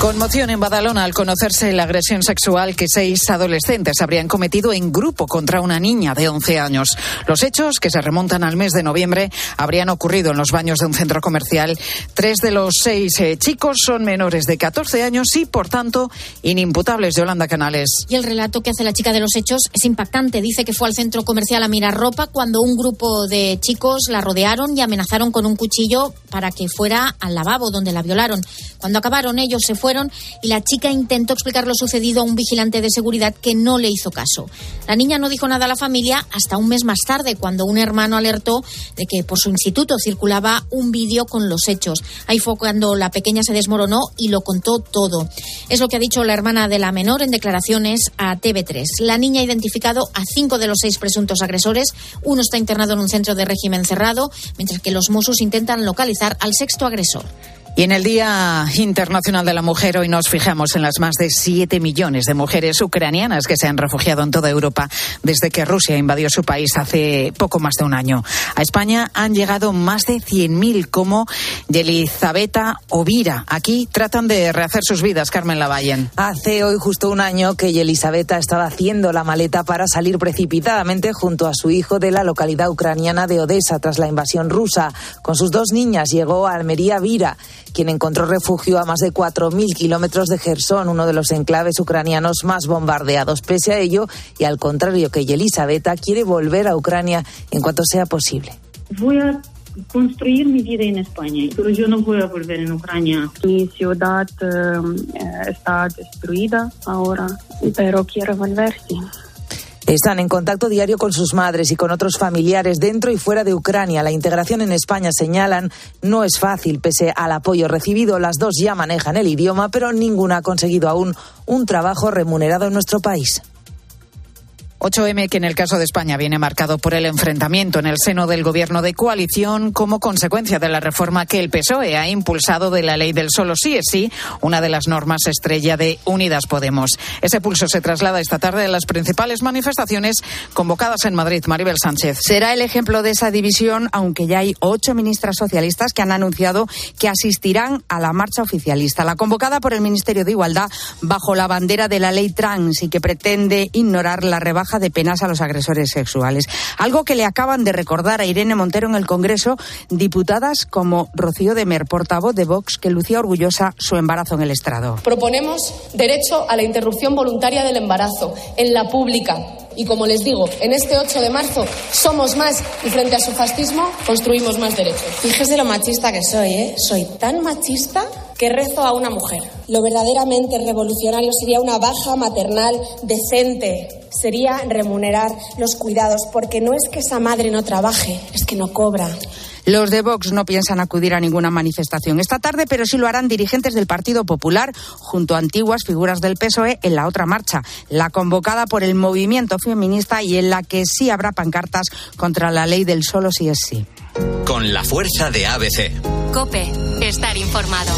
Conmoción en Badalona al conocerse la agresión sexual que seis adolescentes habrían cometido en grupo contra una niña de 11 años. Los hechos, que se remontan al mes de noviembre, habrían ocurrido en los baños de un centro comercial. Tres de los seis eh, chicos son menores de 14 años y, por tanto, inimputables. Yolanda Canales. Y el relato que hace la chica de los hechos es impactante. Dice que fue al centro comercial a mirar ropa cuando un grupo de chicos la rodearon y amenazaron con un cuchillo para que fuera al lavabo donde la violaron. Cuando acabaron ellos se fueron y la chica intentó explicar lo sucedido a un vigilante de seguridad que no le hizo caso. La niña no dijo nada a la familia hasta un mes más tarde, cuando un hermano alertó de que por su instituto circulaba un vídeo con los hechos. Ahí fue cuando la pequeña se desmoronó y lo contó todo. Es lo que ha dicho la hermana de la menor en declaraciones a TV3. La niña ha identificado a cinco de los seis presuntos agresores. Uno está internado en un centro de régimen cerrado, mientras que los Mossos intentan localizar al sexto agresor. Y en el Día Internacional de la Mujer hoy nos fijamos en las más de 7 millones de mujeres ucranianas que se han refugiado en toda Europa desde que Rusia invadió su país hace poco más de un año. A España han llegado más de 100.000 como Yelizabeta Ovira. Aquí tratan de rehacer sus vidas, Carmen Lavallen. Hace hoy justo un año que Yelizabeta estaba haciendo la maleta para salir precipitadamente junto a su hijo de la localidad ucraniana de Odessa tras la invasión rusa. Con sus dos niñas llegó a Almería Vira quien encontró refugio a más de 4.000 kilómetros de Gerson, uno de los enclaves ucranianos más bombardeados. Pese a ello, y al contrario que Elisabetta, quiere volver a Ucrania en cuanto sea posible. Voy a construir mi vida en España, pero yo no voy a volver en Ucrania. Mi ciudad eh, está destruida ahora, pero quiero volver, sí. Están en contacto diario con sus madres y con otros familiares dentro y fuera de Ucrania. La integración en España, señalan, no es fácil. Pese al apoyo recibido, las dos ya manejan el idioma, pero ninguna ha conseguido aún un trabajo remunerado en nuestro país. 8M que en el caso de España viene marcado por el enfrentamiento en el seno del gobierno de coalición como consecuencia de la reforma que el PSOE ha impulsado de la ley del solo sí es sí, una de las normas estrella de Unidas Podemos. Ese pulso se traslada esta tarde a las principales manifestaciones convocadas en Madrid. Maribel Sánchez. Será el ejemplo de esa división, aunque ya hay ocho ministras socialistas que han anunciado que asistirán a la marcha oficialista, la convocada por el Ministerio de Igualdad bajo la bandera de la ley trans y que pretende ignorar la rebaja de penas a los agresores sexuales. Algo que le acaban de recordar a Irene Montero en el Congreso diputadas como Rocío Demer, portavoz de Vox, que lucía orgullosa su embarazo en el estrado. Proponemos derecho a la interrupción voluntaria del embarazo en la pública. Y como les digo, en este 8 de marzo somos más y frente a su fascismo construimos más derechos. Fíjese lo machista que soy, ¿eh? Soy tan machista que rezo a una mujer. Lo verdaderamente revolucionario sería una baja maternal decente sería remunerar los cuidados, porque no es que esa madre no trabaje, es que no cobra. Los de Vox no piensan acudir a ninguna manifestación esta tarde, pero sí lo harán dirigentes del Partido Popular junto a antiguas figuras del PSOE en la otra marcha, la convocada por el movimiento feminista y en la que sí habrá pancartas contra la ley del solo si es sí. Con la fuerza de ABC. Cope, estar informado.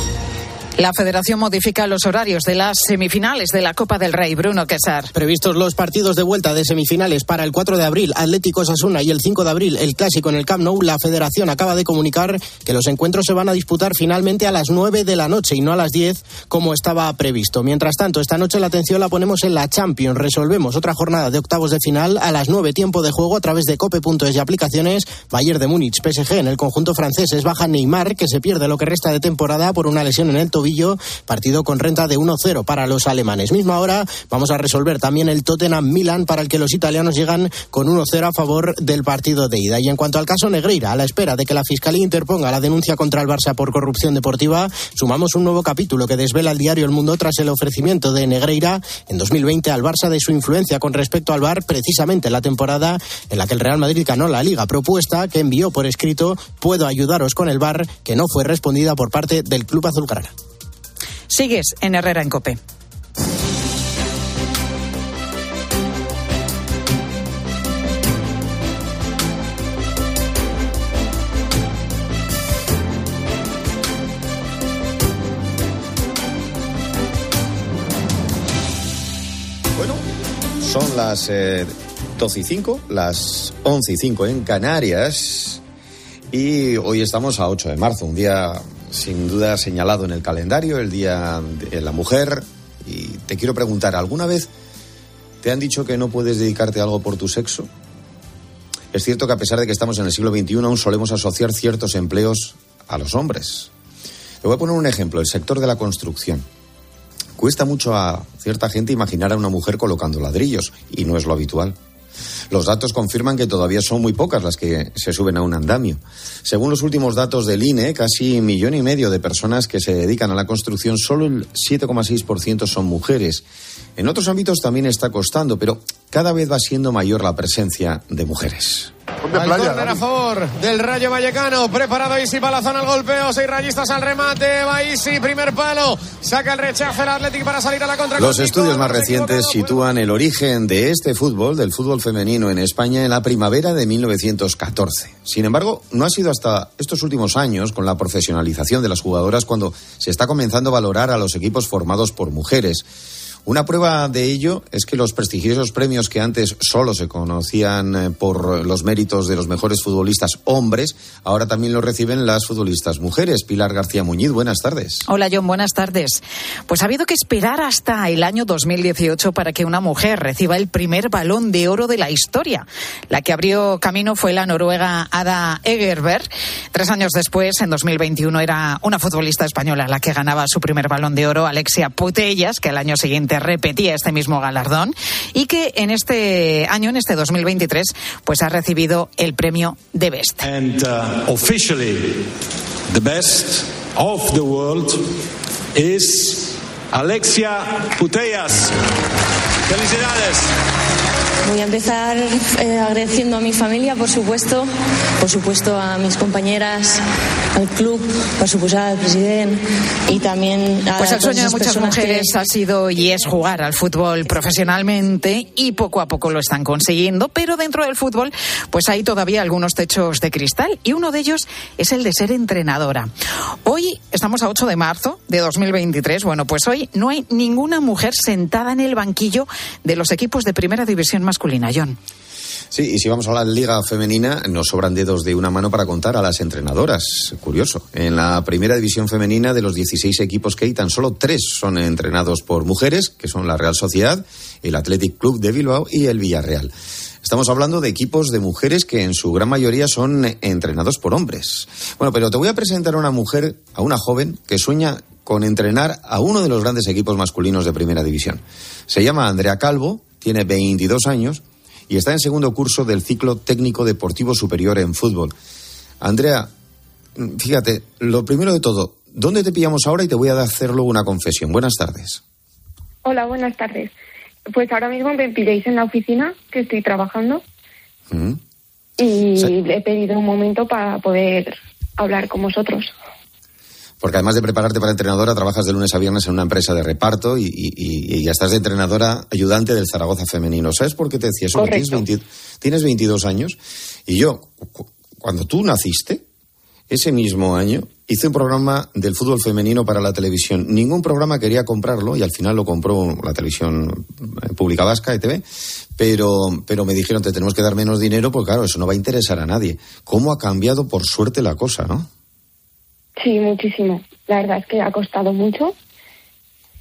La federación modifica los horarios de las semifinales de la Copa del Rey. Bruno Quesar. Previstos los partidos de vuelta de semifinales para el 4 de abril, Atlético Sasuna y el 5 de abril, el clásico en el Camp Nou, la federación acaba de comunicar que los encuentros se van a disputar finalmente a las 9 de la noche y no a las 10 como estaba previsto. Mientras tanto, esta noche la atención la ponemos en la Champions. Resolvemos otra jornada de octavos de final a las 9 tiempo de juego a través de cope.es y aplicaciones. Bayern de Múnich, PSG en el conjunto francés es baja Neymar que se pierde lo que resta de temporada por una lesión en el partido con renta de 1-0 para los alemanes. Misma hora vamos a resolver también el Tottenham Milan para el que los italianos llegan con 1-0 a favor del partido de ida. Y en cuanto al caso Negreira, a la espera de que la Fiscalía interponga la denuncia contra el Barça por corrupción deportiva, sumamos un nuevo capítulo que desvela el diario El Mundo tras el ofrecimiento de Negreira en 2020 al Barça de su influencia con respecto al VAR, precisamente la temporada en la que el Real Madrid ganó la Liga. Propuesta que envió por escrito, puedo ayudaros con el VAR, que no fue respondida por parte del Club Azulgrana. Sigues en Herrera en Cope. Son las eh, 12 y 5, las 11 y 5 en Canarias. Y hoy estamos a 8 de marzo, un día sin duda señalado en el calendario, el Día de la Mujer. Y te quiero preguntar, ¿alguna vez te han dicho que no puedes dedicarte a algo por tu sexo? Es cierto que a pesar de que estamos en el siglo XXI, aún solemos asociar ciertos empleos a los hombres. Te voy a poner un ejemplo, el sector de la construcción. Cuesta mucho a cierta gente imaginar a una mujer colocando ladrillos, y no es lo habitual. Los datos confirman que todavía son muy pocas las que se suben a un andamio. Según los últimos datos del INE, casi un millón y medio de personas que se dedican a la construcción, solo el 7,6% son mujeres. En otros ámbitos también está costando, pero cada vez va siendo mayor la presencia de mujeres. Al córner a favor del Rayo Vallecano. Preparado Isi para la zona al golpeo. Seis rayistas al remate. Va Isi, primer palo. Saca el rechazo el Atlético para salir a la contra. Los estudios más recientes sitúan el origen de este fútbol, del fútbol femenino en España, en la primavera de 1914. Sin embargo, no ha sido hasta estos últimos años, con la profesionalización de las jugadoras, cuando se está comenzando a valorar a los equipos formados por mujeres. Una prueba de ello es que los prestigiosos premios que antes solo se conocían eh, por los méritos de los mejores futbolistas hombres, ahora también los reciben las futbolistas mujeres. Pilar García Muñiz, buenas tardes. Hola John, buenas tardes. Pues ha habido que esperar hasta el año 2018 para que una mujer reciba el primer balón de oro de la historia. La que abrió camino fue la noruega Ada Egerberg. Tres años después, en 2021, era una futbolista española la que ganaba su primer balón de oro, Alexia Putellas, que al año siguiente repetía este mismo galardón y que en este año, en este 2023, pues ha recibido el premio de Best. And uh, officially, the best of the world is Alexia Putellas. Felicidades. Voy a empezar eh, agradeciendo a mi familia, por supuesto, por supuesto a mis compañeras, al club, por supuesto al presidente y también a Pues el sueño de muchas que- mujeres ha sido y es jugar al fútbol profesionalmente y poco a poco lo están consiguiendo, pero dentro del fútbol pues hay todavía algunos techos de cristal y uno de ellos es el de ser entrenadora. Hoy estamos a 8 de marzo de 2023, bueno pues hoy no hay ninguna mujer sentada en el banquillo de los equipos de primera división masculina, John. Sí, y si vamos a la liga femenina, nos sobran dedos de una mano para contar a las entrenadoras. Curioso. En la primera división femenina de los 16 equipos que hay, tan solo tres son entrenados por mujeres, que son la Real Sociedad, el Athletic Club de Bilbao y el Villarreal. Estamos hablando de equipos de mujeres que en su gran mayoría son entrenados por hombres. Bueno, pero te voy a presentar a una mujer, a una joven, que sueña con entrenar a uno de los grandes equipos masculinos de primera división. Se llama Andrea Calvo, tiene 22 años y está en segundo curso del ciclo técnico deportivo superior en fútbol. Andrea, fíjate, lo primero de todo, ¿dónde te pillamos ahora? Y te voy a hacer una confesión. Buenas tardes. Hola, buenas tardes. Pues ahora mismo me pilláis en la oficina, que estoy trabajando, Mm. y Sí. he pedido un momento para poder hablar con vosotros. Porque además de prepararte para entrenadora, trabajas de lunes a viernes en una empresa de reparto y, y- y- y ya estás de entrenadora ayudante del Zaragoza femenino. ¿Sabes por qué te decía eso? Tienes, Correcto. 20 tienes 22 años y yo, cu- cuando tú naciste, ese mismo año, hice un programa del fútbol femenino para la televisión. Ningún programa quería comprarlo y al final lo compró la televisión eh, pública vasca, ETV, pero, pero me dijeron, te tenemos que dar menos dinero porque claro, eso no va a interesar a nadie. ¿Cómo ha cambiado por suerte la cosa, no? Sí, muchísimo. La verdad es que ha costado mucho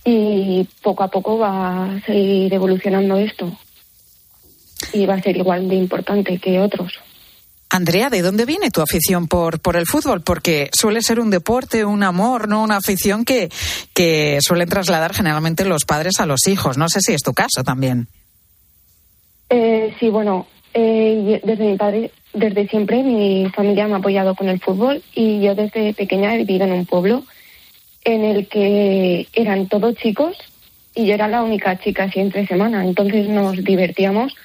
y poco a poco va a seguir evolucionando esto. Y va a ser igual de importante que otros. Andrea, ¿de dónde viene tu afición por, por el fútbol? Porque suele ser un deporte, un amor, no una afición que, que suelen trasladar generalmente los padres a los hijos. No sé si es tu caso también. Eh, sí, bueno, eh, desde mi padre, desde siempre mi familia me ha apoyado con el fútbol y yo desde pequeña he vivido en un pueblo en el que eran todos chicos y yo era la única chica así entre semana. Entonces nos divertíamos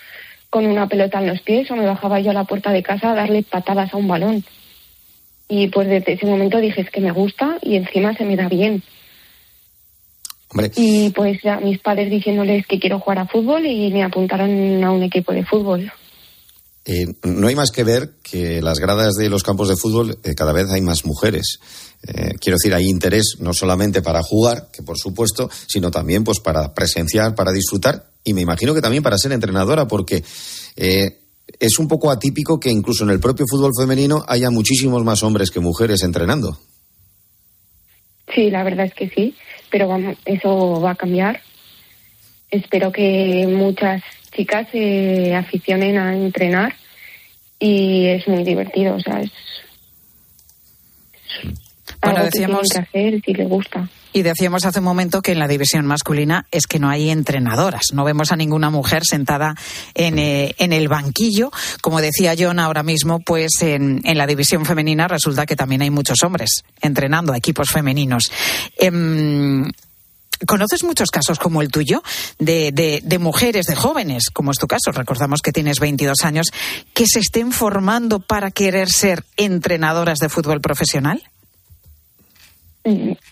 con una pelota en los pies o me bajaba yo a la puerta de casa a darle patadas a un balón. Y pues desde ese momento dije es que me gusta y encima se me da bien. Hombre, Y pues ya mis padres diciéndoles que quiero jugar a fútbol y me apuntaron a un equipo de fútbol. Eh, no hay más que ver que las gradas de los campos de fútbol eh, cada vez hay más mujeres. Eh, quiero decir, hay interés no solamente para jugar, que por supuesto, sino también pues para presenciar, para disfrutar y me imagino que también para ser entrenadora, porque Eh, es un poco atípico que incluso en el propio fútbol femenino haya muchísimos más hombres que mujeres entrenando. Sí, la verdad es que sí, pero vamos, eso va a cambiar. Espero que muchas chicas se aficionen a entrenar y es muy divertido, o sea, es Bueno, algo decíamos- que tienen que hacer si les gusta. Y decíamos hace un momento que en la división masculina es que no hay entrenadoras. No vemos a ninguna mujer sentada en, eh, en el banquillo. Como decía John ahora mismo, pues en, en la división femenina resulta que también hay muchos hombres entrenando a equipos femeninos. Em, ¿Conoces muchos casos como el tuyo de, de- de mujeres, de jóvenes, como es tu caso? Recordamos que tienes 22 años, que se estén formando para querer ser entrenadoras de fútbol profesional.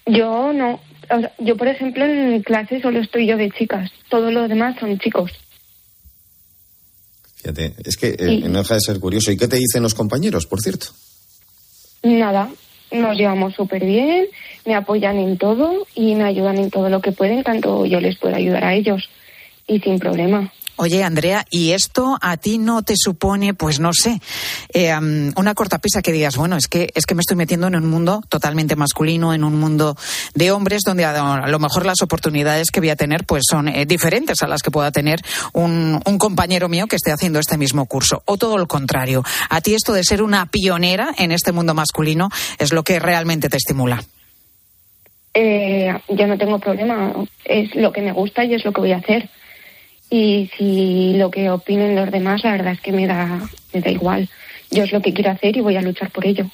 Yo no, o sea, yo por ejemplo en clase solo estoy yo de chicas, todos los demás son chicos. Fíjate, es que eh, no deja de ser curioso. ¿Y qué te dicen los compañeros, por cierto? Nada, nos llevamos súper bien, me apoyan en todo y me ayudan en todo lo que pueden, tanto yo les puedo ayudar a ellos y sin problema. Oye, Andrea, ¿y esto a ti no te supone, pues no sé, eh, am, una cortapisa que digas, bueno, es que, es que me estoy metiendo en un mundo totalmente masculino, en un mundo de hombres, donde a lo mejor las oportunidades que voy a tener pues son eh, diferentes a las que pueda tener un, un compañero mío que esté haciendo este mismo curso? O todo lo contrario, a ti esto de ser una pionera en este mundo masculino es lo que realmente te estimula. Eh, yo no tengo problema, es lo que me gusta y es lo que voy a hacer. Y si lo que opinen los demás, la verdad es que me da, me da igual. Yo es lo que quiero hacer y voy a luchar por ello.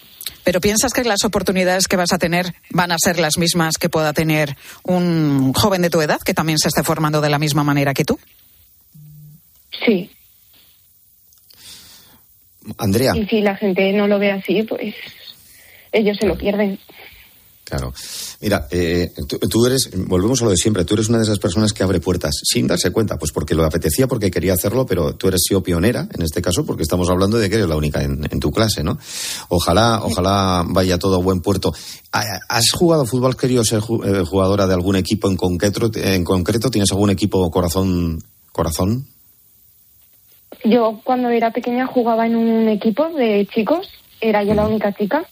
Pero piensas que las oportunidades que vas a tener van a ser las mismas que pueda tener un joven de tu edad que también se esté formando de la misma manera que tú? Sí, Andrea, y si la gente no lo ve así, pues ellos se lo pierden. Claro. Mira, eh, tú, tú eres, volvemos a lo de siempre, tú eres una de esas personas que abre puertas sin darse cuenta, pues porque lo apetecía, porque quería hacerlo, pero tú eres sido pionera en este caso, porque estamos hablando de que eres la única en, en tu clase, ¿no? Ojalá, ojalá vaya todo a buen puerto. ¿Ha- ¿Has jugado fútbol? ¿Has querido ser eh, jugadora de algún equipo en concreto? En concreto, ¿tienes algún equipo corazón? ¿Corazón? Yo cuando era pequeña jugaba en un equipo de chicos, era yo la única chica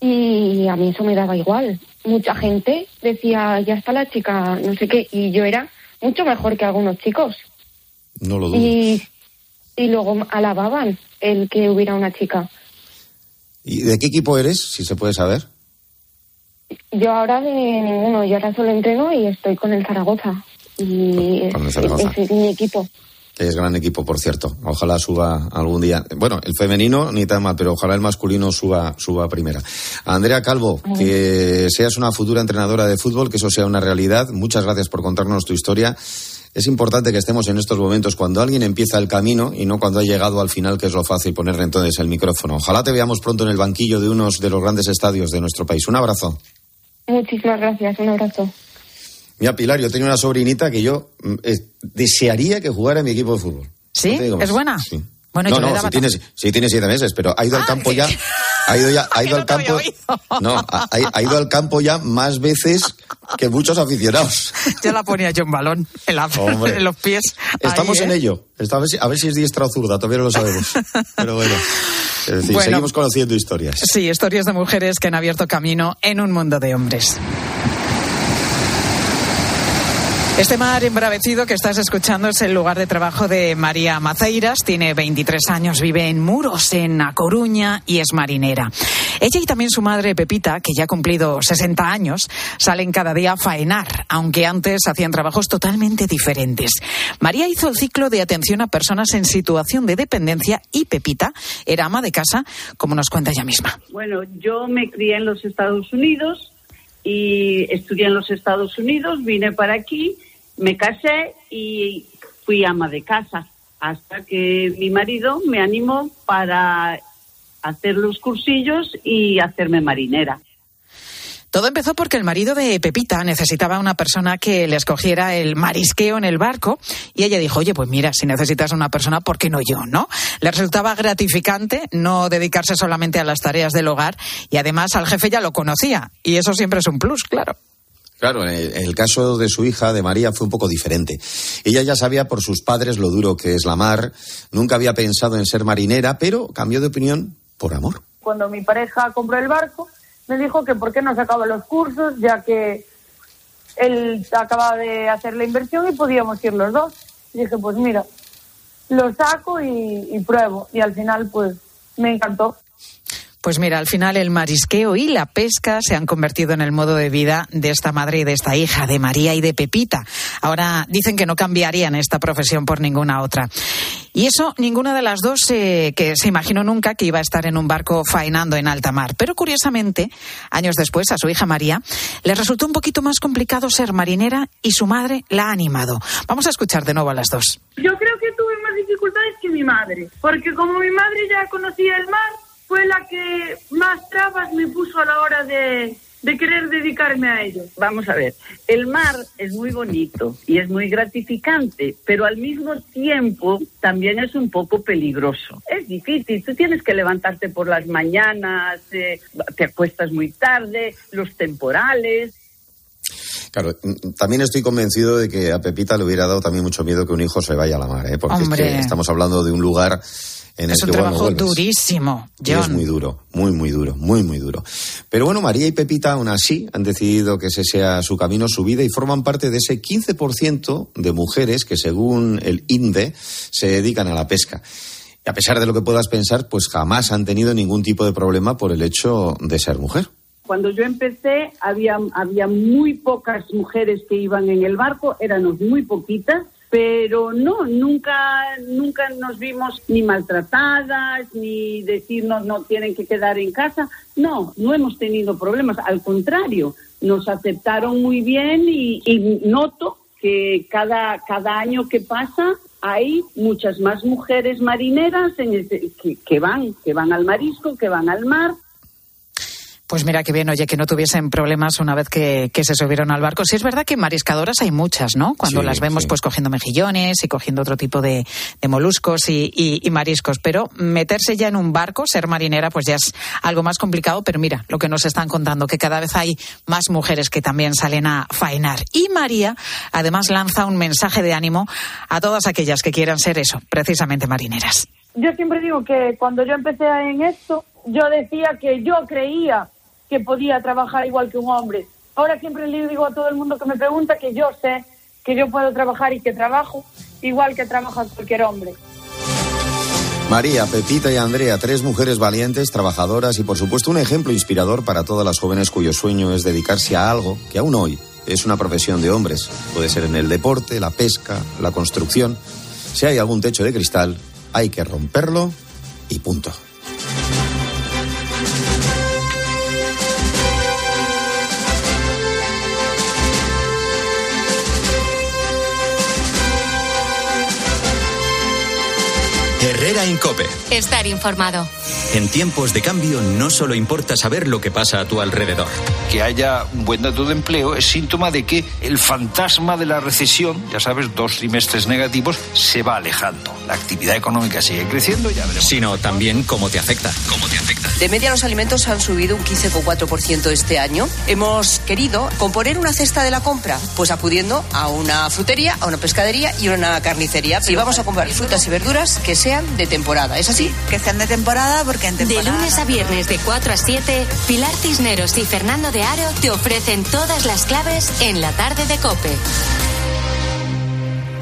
y a mí eso me daba igual. Mucha gente decía, ya está la chica, no sé qué, y yo era mucho mejor que algunos chicos. No lo dudo. Y, y luego alababan el que hubiera una chica. ¿Y de qué equipo eres, si se puede saber? Yo ahora de ninguno, yo ahora solo entreno y estoy con el Zaragoza. Y Con el es- Zaragoza. es mi equipo. Es gran equipo, por cierto. Ojalá suba algún día. Bueno, el femenino ni tan mal, pero ojalá el masculino suba, suba a primera. Andrea Calvo, que seas una futura entrenadora de fútbol, que eso sea una realidad. Muchas gracias por contarnos tu historia. Es importante que estemos en estos momentos cuando alguien empieza el camino y no cuando ha llegado al final, que es lo fácil ponerle entonces el micrófono. Ojalá te veamos pronto en el banquillo de unos de los grandes estadios de nuestro país. Un abrazo. Muchísimas gracias, un abrazo. Mira, Pilar, yo tenía una sobrinita que yo eh, desearía que jugara en mi equipo de fútbol. ¿Sí? No. ¿Es buena? Sí. Bueno, no, no, sí tiene, sí tiene siete meses, pero ha ido al campo ya. Ha ido ya, ha ido al campo. No, ha, ha ido al campo ya más veces que muchos aficionados. Yo la ponía yo en balón, en, la- en los pies. Estamos ahí, en ¿eh? ello. Está- a, ver si, a ver si es diestra o zurda, todavía no lo sabemos. Pero bueno, es decir, Bueno. seguimos conociendo historias. Sí, historias de mujeres que han abierto camino en un mundo de hombres. Este mar embravecido que estás escuchando es el lugar de trabajo de María Maceiras. Tiene 23 años, vive en Muros, en A Coruña, y es marinera. Ella y también su madre Pepita, que ya ha cumplido 60 años, salen cada día a faenar, aunque antes hacían trabajos totalmente diferentes. María hizo el ciclo de atención a personas en situación de dependencia y Pepita era ama de casa, como nos cuenta ella misma. Bueno, yo me crié en los Estados Unidos y estudié en los Estados Unidos, vine para aquí, me casé y fui ama de casa hasta que mi marido me animó para hacer los cursillos y hacerme marinera. Todo empezó porque el marido de Pepita necesitaba una persona que le escogiera el marisqueo en el barco y ella dijo, oye, pues mira, si necesitas una persona, ¿por qué no yo, no? Le resultaba gratificante no dedicarse solamente a las tareas del hogar y además al jefe ya lo conocía y eso siempre es un plus, claro. Claro, el caso de su hija, de María, fue un poco diferente. Ella ya sabía por sus padres lo duro que es la mar, nunca había pensado en ser marinera, pero cambió de opinión por amor. Cuando mi pareja compró el barco, me dijo que por qué no sacaba los cursos, ya que él acababa de hacer la inversión y podíamos ir los dos. Y dije, pues mira, lo saco y, y pruebo. Y al final, pues me encantó. Pues mira, al final el marisqueo y la pesca se han convertido en el modo de vida de esta madre y de esta hija, de María y de Pepita. Ahora dicen que no cambiarían esta profesión por ninguna otra. Y eso, ninguna de las dos eh, que se imaginó nunca que iba a estar en un barco faenando en alta mar. Pero curiosamente, años después, a su hija María le resultó un poquito más complicado ser marinera y su madre la ha animado. Vamos a escuchar de nuevo a las dos. Yo creo que tuve más dificultades que mi madre, porque como mi madre ya conocía el mar, fue la que más trabas me puso a la hora de, de querer dedicarme a ello. Vamos a ver, el mar es muy bonito y es muy gratificante, pero al mismo tiempo también es un poco peligroso. Es difícil, tú tienes que levantarte por las mañanas, eh, te acuestas muy tarde, los temporales. Claro, mm, también estoy convencido de que a Pepita le hubiera dado también mucho miedo que un hijo se vaya a la mar, ¿eh? porque es que estamos hablando de un lugar en es el un que trabajo durísimo, Y es John. muy duro, muy, muy duro, muy, muy duro. Pero bueno, María y Pepita aún así han decidido que ese sea su camino, su vida y forman parte de ese 15% de mujeres que según el INDE se dedican a la pesca. Y a pesar de lo que puedas pensar, pues jamás han tenido ningún tipo de problema por el hecho de ser mujer. Cuando yo empecé había, había muy pocas mujeres que iban en el barco, éramos muy poquitas, pero no, nunca, nunca nos vimos ni maltratadas, ni decirnos no tienen que quedar en casa. No, no hemos tenido problemas, al contrario, nos aceptaron muy bien y, noto que cada, cada año que pasa hay muchas más mujeres marineras en que, que van, que van al marisco, que van al mar. Pues mira qué bien, oye, que no tuviesen problemas una vez que, que se subieron al barco. Sí es verdad que mariscadoras hay muchas, ¿no? Cuando Sí, las vemos sí. pues cogiendo mejillones y cogiendo otro tipo de, de moluscos y, y- y mariscos. Pero meterse ya en un barco, ser marinera, pues ya es algo más complicado. Pero mira, lo que nos están contando, que cada vez hay más mujeres que también salen a faenar. Y María, además, lanza un mensaje de ánimo a todas aquellas que quieran ser eso, precisamente marineras. Yo siempre digo que cuando yo empecé en esto, yo decía que yo creía que podía trabajar igual que un hombre. Ahora siempre le digo a todo el mundo que me pregunta que yo sé que yo puedo trabajar y que trabajo igual que trabaja cualquier hombre. María, Pepita y Andrea, tres mujeres valientes, trabajadoras y por supuesto un ejemplo inspirador para todas las jóvenes cuyo sueño es dedicarse a algo que aún hoy es una profesión de hombres. Puede ser en el deporte, la pesca, la construcción. Si hay algún techo de cristal, hay que romperlo y punto. Herrera Incope. Estar informado. En tiempos de cambio no solo importa saber lo que pasa a tu alrededor. Que haya un buen dato de empleo es síntoma de que el fantasma de la recesión, ya sabes, dos trimestres negativos, se va alejando. La actividad económica sigue creciendo, ya veremos. Sino también cómo te afecta. Cómo te afecta. De media los alimentos han subido un 15,4% este año. Hemos querido componer una cesta de la compra, pues acudiendo a una frutería, a una pescadería y a una carnicería. Y vamos a comprar frutas y verduras que sean de temporada. ¿Es así? Que sean de temporada porque en De temporada... lunes a viernes de 4 a 7, Pilar Cisneros y Fernando de Aro te ofrecen todas las claves en la tarde de Cope.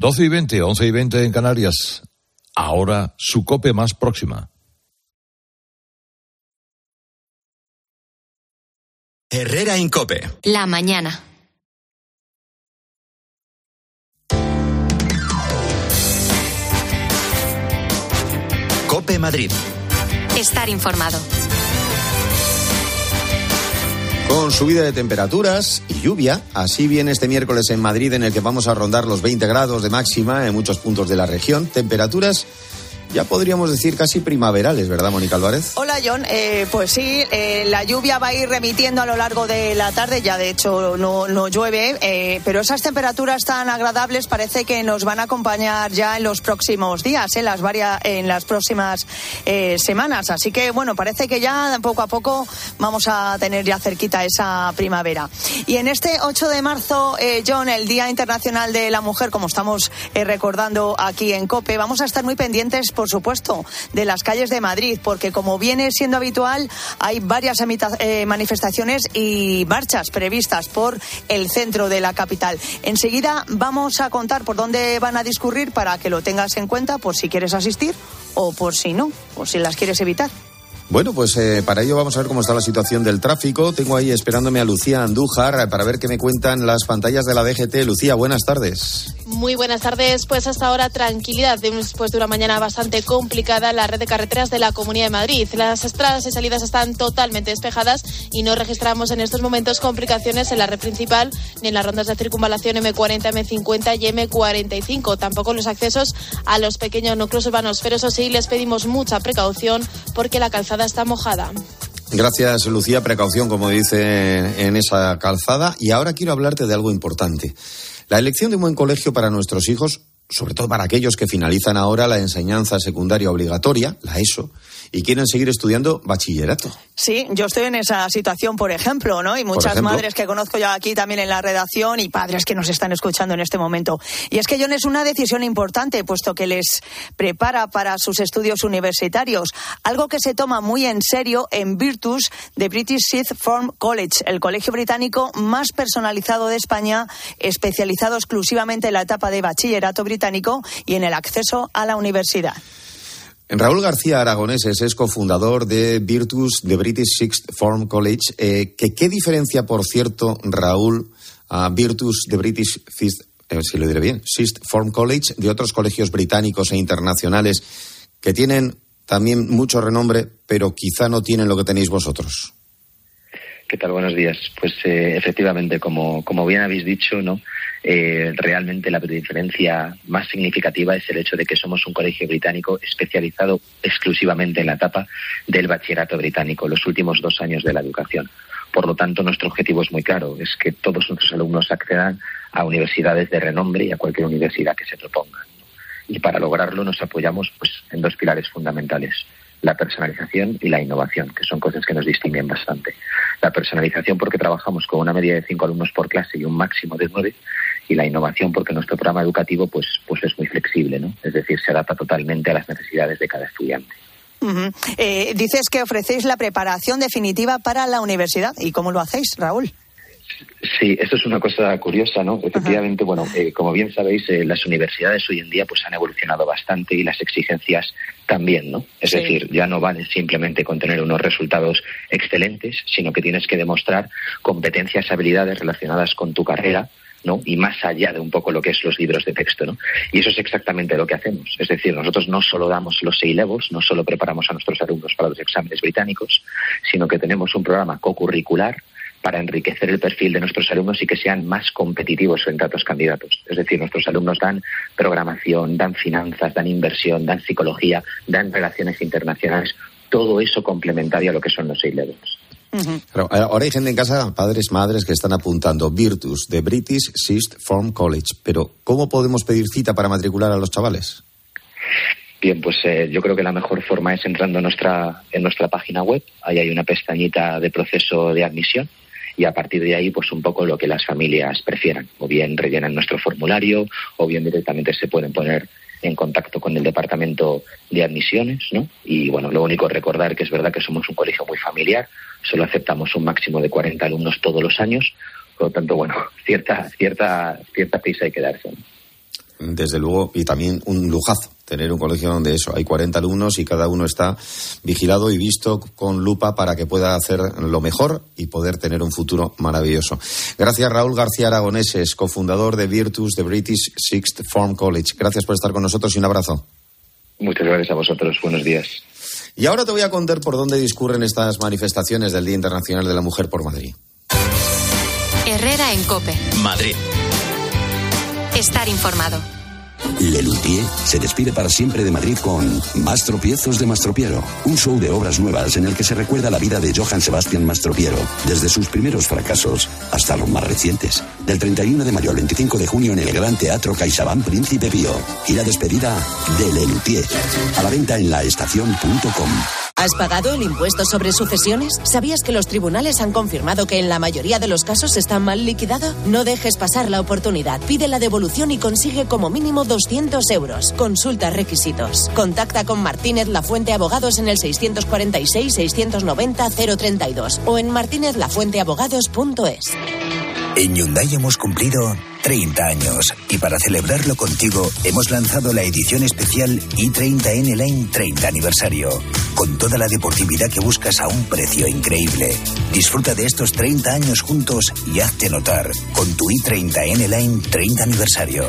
12 y 20, 11 y 20 en Canarias. Ahora su cope más próxima. Herrera Incope. La mañana. Cope Madrid. Estar informado. Con subida de temperaturas y lluvia, así viene este miércoles en Madrid en el que vamos a rondar los 20 grados de máxima en muchos puntos de la región. Temperaturas ya podríamos decir casi primaverales, ¿verdad, Mónica Álvarez? Hola, John. Eh, pues sí, eh, la lluvia va a ir remitiendo a lo largo de la tarde, ya de hecho no, no llueve, eh, pero esas temperaturas tan agradables parece que nos van a acompañar ya en los próximos días, en las, varias, en las próximas semanas. Así que, bueno, parece que ya poco a poco vamos a tener ya cerquita esa primavera. Y en este 8 de marzo, John, el Día Internacional de la Mujer, como estamos recordando aquí en COPE, vamos a estar muy pendientes supuesto, de las calles de Madrid, porque como viene siendo habitual, hay varias eh, manifestaciones y marchas previstas por el centro de la capital. Enseguida vamos a contar por dónde van a discurrir para que lo tengas en cuenta por si quieres asistir o por si no, o si las quieres evitar. Bueno, pues eh, para ello vamos a ver cómo está la situación del tráfico. Tengo ahí esperándome a Lucía Andújar para ver qué me cuentan las pantallas de la DGT. Lucía, buenas tardes. Muy buenas tardes. Pues hasta ahora tranquilidad después de una mañana bastante complicada la red de carreteras de la Comunidad de Madrid. Las entradas y salidas están totalmente despejadas y no registramos en estos momentos complicaciones en la red principal ni en las rondas de circunvalación M40, M50 y M45. Tampoco los accesos a los pequeños núcleos urbanos. Pero eso sí, les pedimos mucha precaución porque la calzada está mojada. Gracias, Lucía. Precaución, como dice en esa calzada. Y ahora quiero hablarte de algo importante. La elección de un buen colegio para nuestros hijos, sobre todo para aquellos que finalizan ahora la enseñanza secundaria obligatoria, la ESO, y quieren seguir estudiando bachillerato. Sí, yo estoy en esa situación, por ejemplo, ¿no? Y muchas madres que conozco yo aquí también en la redacción y padres que nos están escuchando en este momento. Y es que, John, es una decisión importante, puesto que les prepara para sus estudios universitarios, algo que se toma muy en serio en Virtus de British Sixth Form College, el colegio británico más personalizado de España, especializado exclusivamente en la etapa de bachillerato británico y en el acceso a la universidad. Raúl García Aragonés es cofundador de Virtus de British Sixth Form College. Eh, ¿Qué diferencia, por cierto, Raúl, a Virtus de British eh, Sixth Form College de otros colegios británicos e internacionales que tienen también mucho renombre, pero quizá no tienen lo que tenéis vosotros? ¿Qué tal? Buenos días. Pues eh, efectivamente, como, como bien habéis dicho, ¿no? Eh, realmente la diferencia más significativa es el hecho de que somos un colegio británico especializado exclusivamente en la etapa del bachillerato británico, los últimos dos años de la educación. Por lo tanto, nuestro objetivo es muy claro, es que todos nuestros alumnos accedan a universidades de renombre y a cualquier universidad que se proponga. Y para lograrlo nos apoyamos pues, en dos pilares fundamentales la personalización y la innovación, que son cosas que nos distinguen bastante. La personalización porque trabajamos con una media de cinco alumnos por clase y un máximo de nueve, y la innovación porque nuestro programa educativo pues, pues es muy flexible, ¿no? Es decir, se adapta totalmente a las necesidades de cada estudiante. Eh, dices que ofrecéis la preparación definitiva para la universidad. ¿Y cómo lo hacéis, Raúl? Sí, esto es una cosa curiosa, ¿no? Efectivamente, bueno, eh, como bien sabéis, eh, las universidades hoy en día pues han evolucionado bastante y las exigencias también, ¿no? Es decir, ya no vale simplemente con tener unos resultados excelentes, sino que tienes que demostrar competencias, habilidades relacionadas con tu carrera, ¿no? Y más allá de un poco lo que es los libros de texto, ¿no? Y eso es exactamente lo que hacemos. Es decir, nosotros no solo damos los seis levels, no solo preparamos a nuestros alumnos para los exámenes británicos, sino que tenemos un programa co-curricular para enriquecer el perfil de nuestros alumnos y que sean más competitivos frente a otros candidatos. Es decir, nuestros alumnos dan programación, dan finanzas, dan inversión, dan psicología, dan relaciones internacionales, todo eso complementario a lo que son los seis levels. ahora hay gente en casa, padres, madres, que están apuntando Virtus de British Sixth Form College. Pero, ¿cómo podemos pedir cita para matricular a los chavales? Bien, pues eh, yo creo que la mejor forma es entrando en nuestra, en nuestra página web. Ahí hay una pestañita de proceso de admisión y a partir de ahí pues un poco lo que las familias prefieran o bien rellenan nuestro formulario o bien directamente se pueden poner en contacto con el departamento de admisiones, ¿no? Y bueno, lo único es recordar que es verdad que somos un colegio muy familiar, solo aceptamos un máximo de 40 alumnos todos los años, por lo tanto, bueno, cierta cierta cierta prisa hay que darse. Desde luego, y también un lujazo tener un colegio donde eso, hay 40 alumnos y cada uno está vigilado y visto con lupa para que pueda hacer lo mejor y poder tener un futuro maravilloso. Gracias Raúl García Aragoneses, cofundador de Virtus de British Sixth Form College. Gracias por estar con nosotros y un abrazo. Muchas gracias a vosotros. Buenos días. Y ahora te voy a contar por dónde discurren estas manifestaciones del Día Internacional de la Mujer por Madrid. Herrera en Cope. Madrid. Estar informado. Lelutier se despide para siempre de Madrid con Más tropiezos de Mastropiero, un show de obras nuevas en el que se recuerda la vida de Johann Sebastian Mastropiero, desde sus primeros fracasos hasta los más recientes. Del 31 de mayo al 25 de junio en el Gran Teatro CaixaBank Príncipe Pío. Y la despedida de Lelutier. A la venta en laestacion.com. ¿Has pagado el impuesto sobre sucesiones? ¿Sabías que los tribunales han confirmado que en la mayoría de los casos está mal liquidado? No dejes pasar la oportunidad. Pide la devolución y consigue como mínimo 200 euros. Consulta requisitos. Contacta con Martínez Lafuente Abogados en el 646-690-032 o en martinezlafuenteabogados.es. En Hyundai hemos cumplido 30 años y para celebrarlo contigo hemos lanzado la edición especial i30N Line 30 aniversario, con toda la deportividad que buscas a un precio increíble. Disfruta de estos 30 años juntos y hazte notar con tu i30N Line 30 aniversario.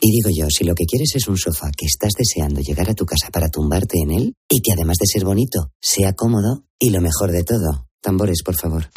Y digo yo, si lo que quieres es un sofá que estás deseando llegar a tu casa para tumbarte en él y que además de ser bonito, sea cómodo y lo mejor de todo, tambores, por favor.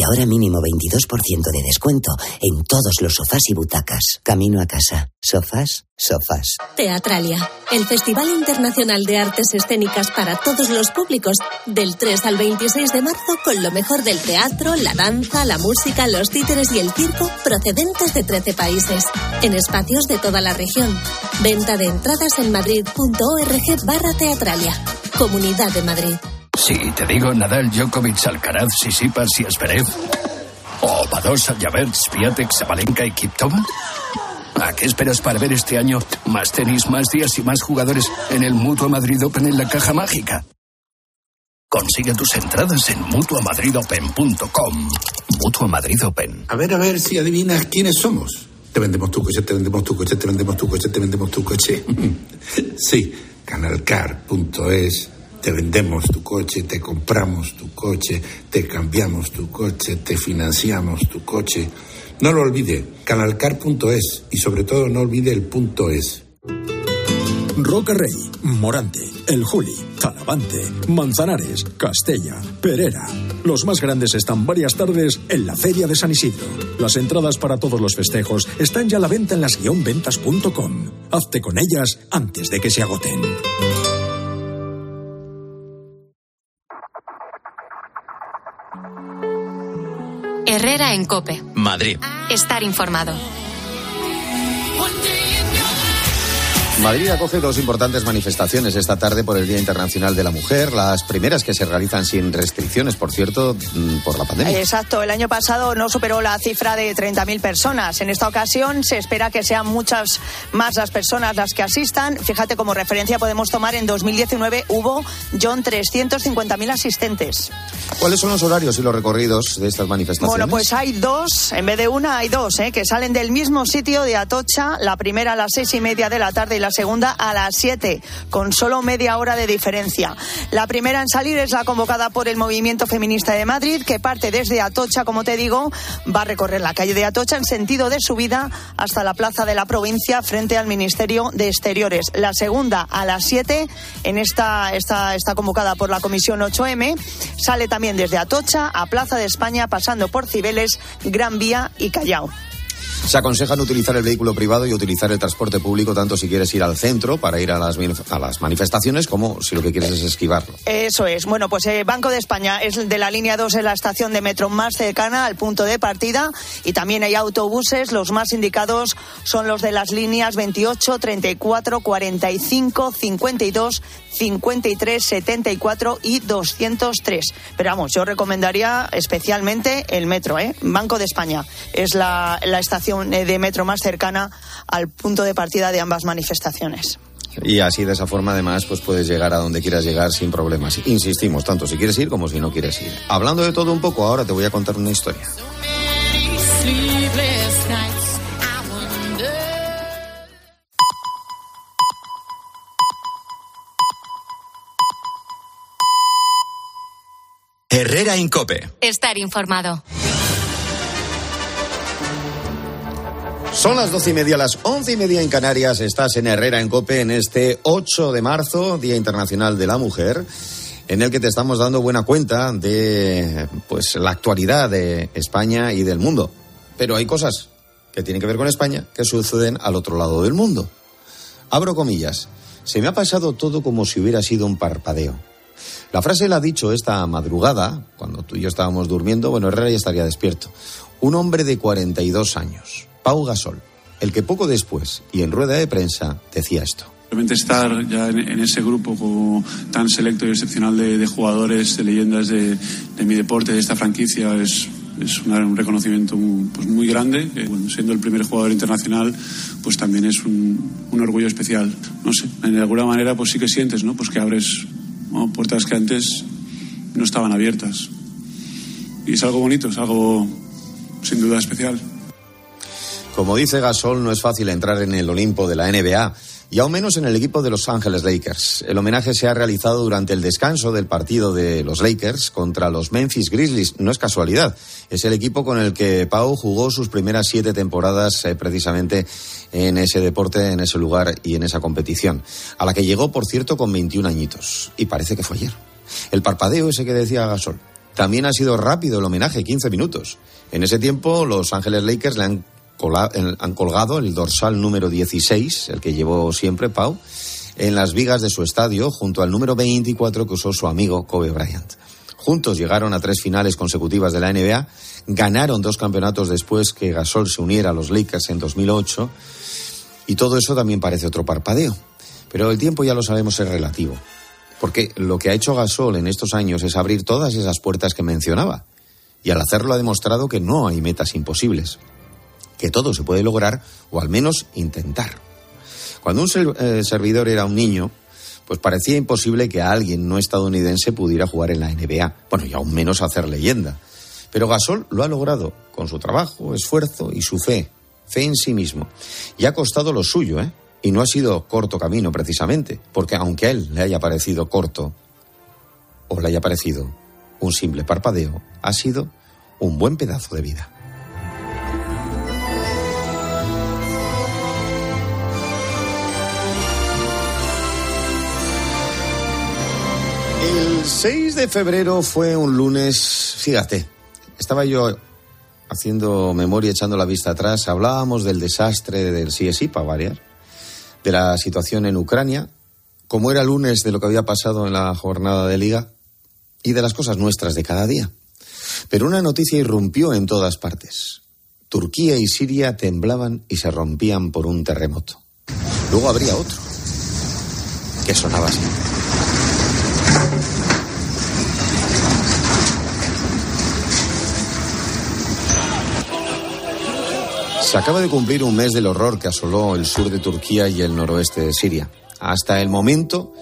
Y ahora mínimo 22% de descuento en todos los sofás y butacas. Camino a casa. Sofás, sofás. Teatralia, el Festival Internacional de Artes Escénicas para todos los públicos, del 3 al 26 de marzo con lo mejor del teatro, la danza, la música, los títeres y el circo procedentes de 13 países, en espacios de toda la región. Venta de entradas en madrid.org barra teatralia. Comunidad de Madrid. Si te digo Nadal, Djokovic, Alcaraz, Sisipas y. O Badosa, Javert, Swiatek, Sabalenka y Kiptova. ¿A qué esperas para ver este año más tenis, más días y más jugadores en el Mutua Madrid Open en la caja mágica? Consigue tus entradas en mutuamadridopen.com. Mutua Madrid Open. A ver, a ver si adivinas quiénes somos. Te vendemos tu coche, te vendemos tu coche, te vendemos tu coche, te vendemos tu coche. sí, canalcar.es te vendemos tu coche, te compramos tu coche, te cambiamos tu coche, te financiamos tu coche. No lo olvide, canalcar.es y sobre todo no olvide el punto es. Roca Rey, Morante, El Juli, Talavante, Manzanares, Castella, Perera. Los más grandes están varias tardes en la Feria de San Isidro. Las entradas para todos los festejos están ya a la venta en las-ventas.com. Hazte con ellas antes de que se agoten. Herrera en Cope. Madrid. Estar informado. Madrid acoge dos importantes manifestaciones esta tarde por el Día Internacional de la Mujer, las primeras que se realizan sin restricciones, por cierto, mm, por la pandemia. Exacto, el año pasado no superó la cifra de 30.000 personas. En esta ocasión se espera que sean muchas más las personas las que asistan. Fíjate, como referencia podemos tomar en 2019 hubo, John, 350.000 asistentes. ¿Cuáles son los horarios y los recorridos de estas manifestaciones? Bueno, pues hay dos, en vez de una hay dos, ¿eh? que salen del mismo sitio de Atocha, la primera a las seis y media de la tarde y la segunda a las siete, con solo media hora de diferencia. La primera en salir es la convocada por el Movimiento Feminista de Madrid, que parte desde Atocha, como te digo, va a recorrer la calle de Atocha en sentido de subida hasta la plaza de la provincia frente al Ministerio de Exteriores. La segunda a las siete, en esta, esta está convocada por la Comisión 8M, sale también desde Atocha a Plaza de España, pasando por Cibeles, Gran Vía y Callao. Se aconsejan utilizar el vehículo privado y utilizar el transporte público tanto si quieres ir al centro para ir a las, manifestaciones como si lo que quieres es esquivarlo. Eso es. Bueno, pues eh, Banco de España es de la línea 2 en la estación de metro más cercana al punto de partida y también hay autobuses. Los más indicados son los de las líneas 28, 34, 45, 52, 53, 74 y 203. Pero vamos, yo recomendaría especialmente el metro, ¿eh? Banco de España es la, la estación eh, de metro más cercana al punto de partida de ambas manifestaciones. Y así de esa forma además pues puedes llegar a donde quieras llegar sin problemas. Insistimos, tanto si quieres ir como si no quieres ir. Hablando de todo un poco, ahora te voy a contar una historia. Herrera Incope. Estar informado. Son las doce y media, las once y media en Canarias. Estás en Herrera en Cope en este 8 de marzo, Día Internacional de la Mujer, en el que te estamos dando buena cuenta de pues la actualidad de España y del mundo. Pero hay cosas que tienen que ver con España que suceden al otro lado del mundo. Abro comillas. Se me ha pasado todo como si hubiera sido un parpadeo. La frase la ha dicho esta madrugada, cuando tú y yo estábamos durmiendo, bueno, Herrera ya estaría despierto. Un hombre de 42 años, Pau Gasol, el que poco después y en rueda de prensa decía esto. Realmente estar ya en, ese grupo como tan selecto y excepcional de, de jugadores, de leyendas de, de mi deporte, de esta franquicia, es, es un reconocimiento muy, pues muy grande. bueno, siendo el primer jugador internacional, pues también es un, un orgullo especial. No sé, de alguna manera pues sí que sientes, ¿no? Pues que abres puertas que antes no estaban abiertas. Y es algo bonito, es algo sin duda especial. Como dice Gasol, no es fácil entrar en el Olimpo de la NBA y aún menos en el equipo de Los Ángeles Lakers. El homenaje se ha realizado durante el descanso del partido de los Lakers contra los Memphis Grizzlies. No es casualidad, es el equipo con el que Pau jugó sus primeras siete temporadas eh, precisamente en ese deporte, en ese lugar y en esa competición, a la que llegó, por cierto, con 21 añitos. Y parece que fue ayer. El parpadeo ese que decía Gasol. También ha sido rápido el homenaje, 15 minutos. En ese tiempo, los Ángeles Lakers le han, han colgado el dorsal número 16, el que llevó siempre Pau, en las vigas de su estadio, junto al número 24 que usó su amigo Kobe Bryant. Juntos llegaron a tres finales consecutivas de la NBA, ganaron dos campeonatos después que Gasol se uniera a los Lakers en 2008, y todo eso también parece otro parpadeo. Pero el tiempo ya lo sabemos es relativo. Porque lo que ha hecho Gasol en estos años es abrir todas esas puertas que mencionaba. Y al hacerlo ha demostrado que no hay metas imposibles. Que todo se puede lograr o al menos intentar. Cuando un eh, servidor era un niño, pues parecía imposible que alguien no estadounidense pudiera jugar en la NBA. Bueno, y aún menos hacer leyenda. Pero Gasol lo ha logrado con su trabajo, esfuerzo y su fe. Fe en sí mismo. Y ha costado lo suyo, ¿eh? Y no ha sido corto camino, precisamente. Porque aunque a él le haya parecido corto, o le haya parecido un simple parpadeo, ha sido un buen pedazo de vida. El 6 de febrero fue un lunes, fíjate, estaba yo haciendo memoria, echando la vista atrás, hablábamos del desastre del CSI, para variar, de la situación en Ucrania, como era lunes de lo que había pasado en la jornada de liga y de las cosas nuestras de cada día. Pero una noticia irrumpió en todas partes. Turquía y Siria temblaban y se rompían por un terremoto. Luego habría otro, que sonaba así. Se acaba de cumplir un mes del horror que asoló el sur de Turquía y el noroeste de Siria. Hasta el momento,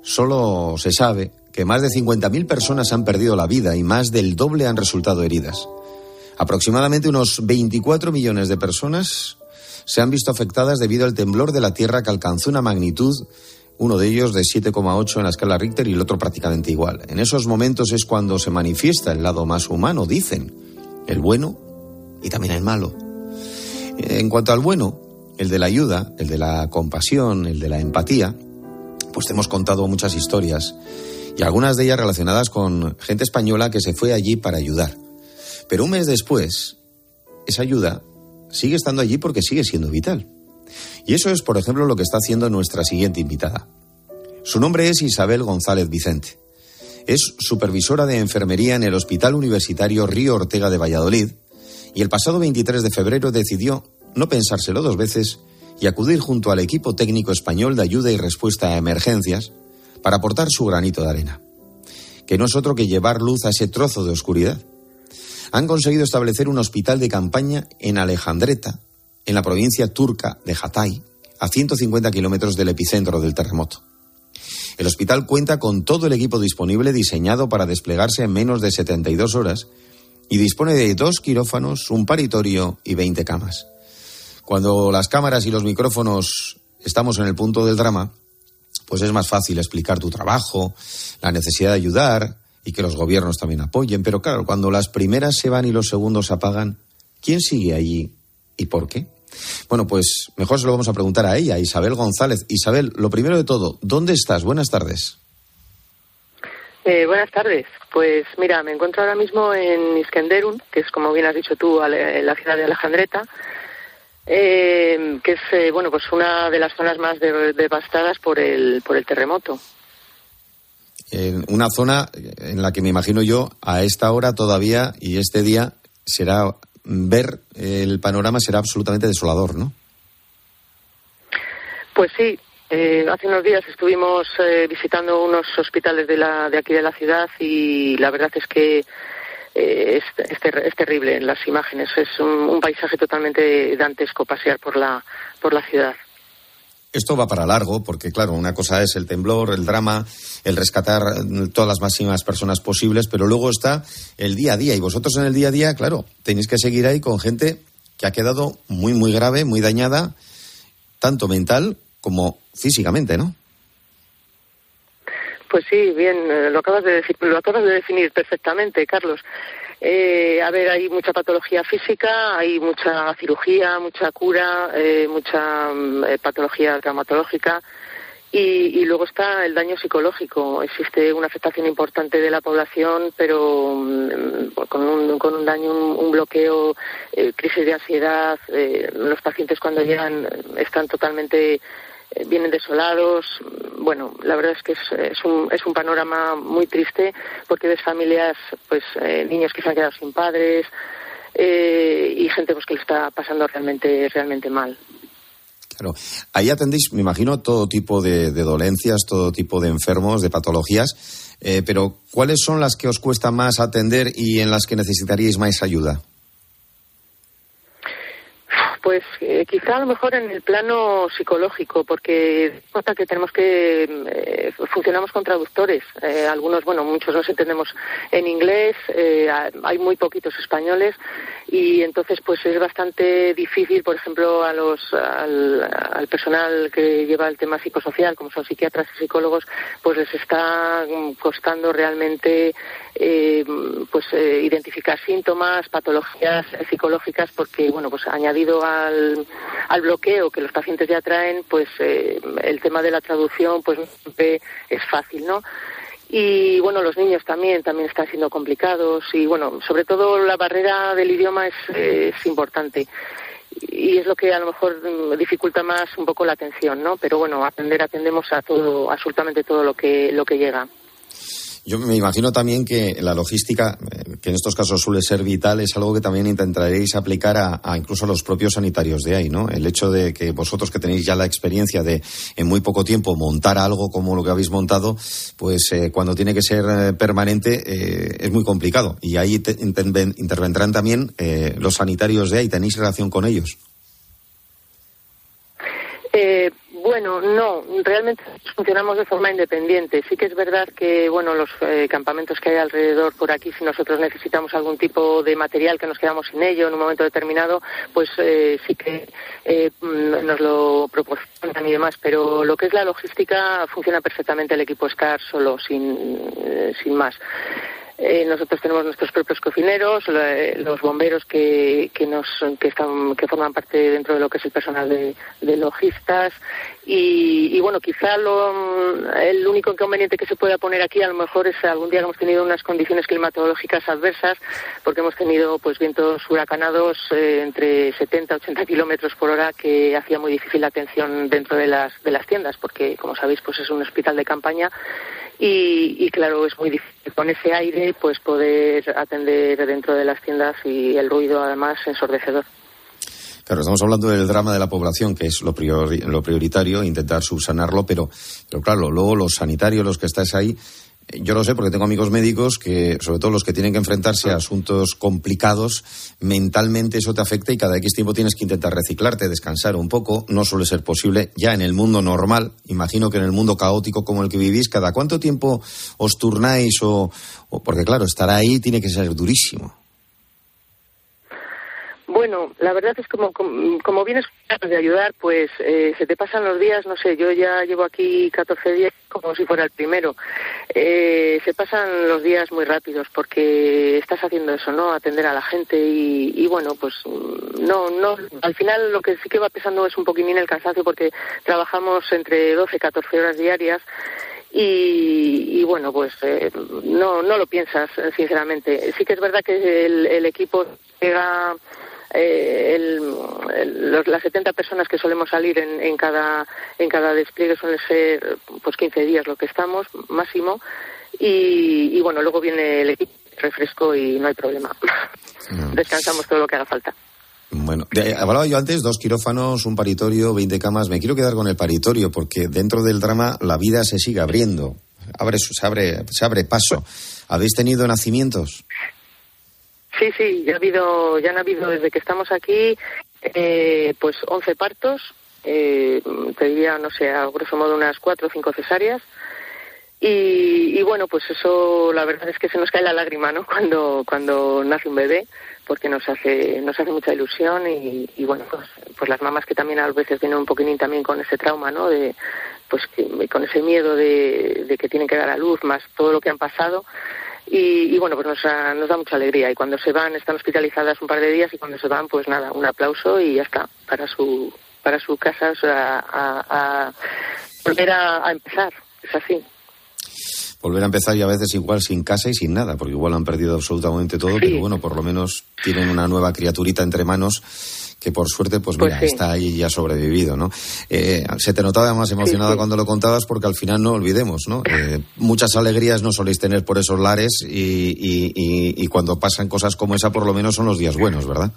solo se sabe que más de 50.000 personas han perdido la vida y más del doble han resultado heridas. Aproximadamente unos 24 millones de personas se han visto afectadas debido al temblor de la tierra que alcanzó una magnitud, uno de ellos de 7,8 en la escala Richter y el otro prácticamente igual. En esos momentos es cuando se manifiesta el lado más humano, dicen, el bueno y también el malo. En cuanto al bueno, el de la ayuda, el de la compasión, el de la empatía, pues te hemos contado muchas historias y algunas de ellas relacionadas con gente española que se fue allí para ayudar. Pero un mes después, esa ayuda sigue estando allí porque sigue siendo vital. Y eso es, por ejemplo, lo que está haciendo nuestra siguiente invitada. Su nombre es Isabel González Vicente. Es supervisora de enfermería en el Hospital Universitario Río Ortega de Valladolid y el pasado 23 de febrero decidió no pensárselo dos veces y acudir junto al equipo técnico español de ayuda y respuesta a emergencias para aportar su granito de arena, que no es otro que llevar luz a ese trozo de oscuridad. Han conseguido establecer un hospital de campaña en Alejandreta, en la provincia turca de Hatay, a 150 kilómetros del epicentro del terremoto. El hospital cuenta con todo el equipo disponible diseñado para desplegarse en menos de 72 horas y dispone de dos quirófanos, un paritorio y 20 camas. Cuando las cámaras y los micrófonos estamos en el punto del drama, pues es más fácil explicar tu trabajo, la necesidad de ayudar y que los gobiernos también apoyen. Pero claro, cuando las primeras se van y los segundos apagan, ¿quién sigue allí y por qué? Bueno, pues mejor se lo vamos a preguntar a ella, Isabel González. Isabel, lo primero de todo, ¿dónde estás? Buenas tardes. Eh, buenas tardes. Pues mira, me encuentro ahora mismo en Iskenderun, que es como bien has dicho tú, la ciudad de Alejandreta, eh, que es eh, bueno pues una de las zonas más devastadas por el por el terremoto. En una zona en la que me imagino yo a esta hora todavía y este día será ver el panorama será absolutamente desolador, ¿no? Pues sí, eh, hace unos días estuvimos eh, visitando unos hospitales de, la, de aquí de la ciudad y la verdad es que eh, es, terrible en las imágenes. Es un, paisaje totalmente dantesco pasear por la, por la ciudad. Esto va para largo, porque claro, una cosa es el temblor, el drama, el rescatar todas las máximas personas posibles, pero luego está el día a día. Y vosotros en el día a día, claro, tenéis que seguir ahí con gente que ha quedado muy, muy grave, muy dañada, tanto mental como físicamente, ¿no? Pues sí, bien, eh, lo acabas de, lo acabas de definir perfectamente, Carlos. Eh, a ver, hay mucha patología física, hay mucha cirugía, mucha cura, eh, mucha mm, patología traumatológica y, luego está el daño psicológico. Existe una afectación importante de la población, pero mm, con, un, con un daño, un, bloqueo, crisis de ansiedad. los pacientes cuando llegan están totalmente eh, vienen desolados. Bueno, la verdad es que es, un, es un panorama muy triste porque ves familias, pues eh, niños que se han quedado sin padres eh, y gente pues que le está pasando realmente, realmente mal. Claro. Ahí atendéis, me imagino, todo tipo de, dolencias, todo tipo de enfermos, de patologías, pero ¿cuáles son las que os cuesta más atender y en las que necesitaríais más ayuda? Pues eh, quizá a lo mejor en el plano psicológico, porque nota que tenemos que eh, funcionamos con traductores. Eh, algunos, bueno, muchos nos entendemos en inglés, hay muy poquitos españoles y entonces pues es bastante difícil, por ejemplo, a los al, personal que lleva el tema psicosocial, como son psiquiatras y psicólogos, pues les está costando realmente pues identificar síntomas, patologías psicológicas, porque bueno, pues añadido a al, bloqueo que los pacientes ya traen, pues eh, el tema de la traducción pues es fácil, ¿no? Y bueno, los niños también, también están siendo complicados y bueno, sobre todo la barrera del idioma es, es importante y es lo que a lo mejor dificulta más un poco la atención, ¿no? Pero bueno, atender, atendemos a todo, absolutamente todo lo que, lo que llega. Yo me imagino también que la logística, eh, que en estos casos suele ser vital, es algo que también intentaréis aplicar a, incluso a los propios sanitarios de ahí, ¿no? El hecho de que vosotros que tenéis ya la experiencia de en muy poco tiempo montar algo como lo que habéis montado, pues eh, cuando tiene que ser eh, permanente es muy complicado. Y ahí intervendrán también los sanitarios de ahí. ¿Tenéis relación con ellos? Bueno, no, realmente funcionamos de forma independiente. Sí que es verdad que, bueno, los eh, campamentos que hay alrededor por aquí, si nosotros necesitamos algún tipo de material que nos quedamos sin ello en un momento determinado, pues eh, sí que eh, mm, nos lo proporcionan y demás. Pero lo que es la logística funciona perfectamente el equipo SCAR solo, sin, sin más. Eh, nosotros tenemos nuestros propios cocineros, los bomberos que, que, nos, que, están, que forman parte dentro de lo que es el personal de, logistas. Y, y, bueno, quizá lo, el único inconveniente que se pueda poner aquí a lo mejor es algún día que hemos tenido unas condiciones climatológicas adversas, porque hemos tenido pues vientos huracanados eh, entre 70 y 80 kilómetros por hora que hacía muy difícil la atención dentro de las, de las tiendas, porque como sabéis pues es un hospital de campaña y, claro, es muy difícil con ese aire pues poder atender dentro de las tiendas y el ruido además ensordecedor. Claro, estamos hablando del drama de la población, que es lo, lo prioritario, intentar subsanarlo, pero, pero claro, luego los sanitarios, los que estáis ahí, yo lo sé porque tengo amigos médicos que, sobre todo los que tienen que enfrentarse a asuntos complicados, mentalmente eso te afecta y cada X tiempo tienes que intentar reciclarte, descansar un poco. No suele ser posible ya en el mundo normal. Imagino que en el mundo caótico como el que vivís, ¿cada cuánto tiempo os turnáis o, porque claro, estar ahí tiene que ser durísimo? Bueno, la verdad es como como, vienes de ayudar, pues eh, se te pasan los días, no sé, yo ya llevo aquí 14 días como si fuera el primero. Eh, se pasan los días muy rápidos porque estás haciendo eso, ¿no? Atender a la gente y, y bueno, pues no, no, al final lo que sí que va pesando es un poquitín el cansancio porque trabajamos entre 12 y 14 horas diarias y, y bueno, pues eh, no, no lo piensas, sinceramente. Sí que es verdad que el, el equipo llega eh, el, el- los- las 70 personas que solemos salir en, en cada en cada despliegue suelen ser pues 15 días lo que estamos máximo y, y bueno luego viene el equipo refresco y no hay problema descansamos todo lo que haga falta Bueno, de- hablaba yo antes, dos quirófanos, un paritorio, 20 camas. Me quiero quedar con el paritorio porque dentro del drama la vida se sigue abriendo. Abre, se, abre, se abre paso. ¿Habéis tenido nacimientos? Sí, sí, ya ha habido, ya han habido desde que estamos aquí, eh, pues 11 partos, eh, te diría, no sé, a grosso modo unas cuatro o cinco cesáreas. Y, y bueno, pues eso, la verdad es que se nos cae la lágrima, ¿no? Cuando, cuando nace un bebé, porque nos hace, nos hace mucha ilusión y, y bueno, pues, pues las mamás que también a veces vienen un poquitín también con ese trauma, ¿no? De, pues que- con ese miedo de que tienen que dar a luz, más todo lo que han pasado. Y, y bueno, pues nos, ha- nos da mucha alegría. Y cuando se van, están hospitalizadas un par de días y cuando se van, pues nada, un aplauso y ya está, para su, para su casa, o sea, a, a volver a, a empezar. Es así. Volver a empezar y a veces igual sin casa y sin nada, porque igual han perdido absolutamente todo, pero bueno, por lo menos tienen una nueva criaturita entre manos que por suerte, pues Pues mira, sí. está ahí y ha sobrevivido, ¿no? Eh, se te notaba más emocionada cuando lo contabas porque al final no olvidemos, ¿no? Eh, muchas alegrías no soléis tener por esos lares y, y- y- y cuando pasan cosas como esa por lo menos son los días buenos, ¿verdad?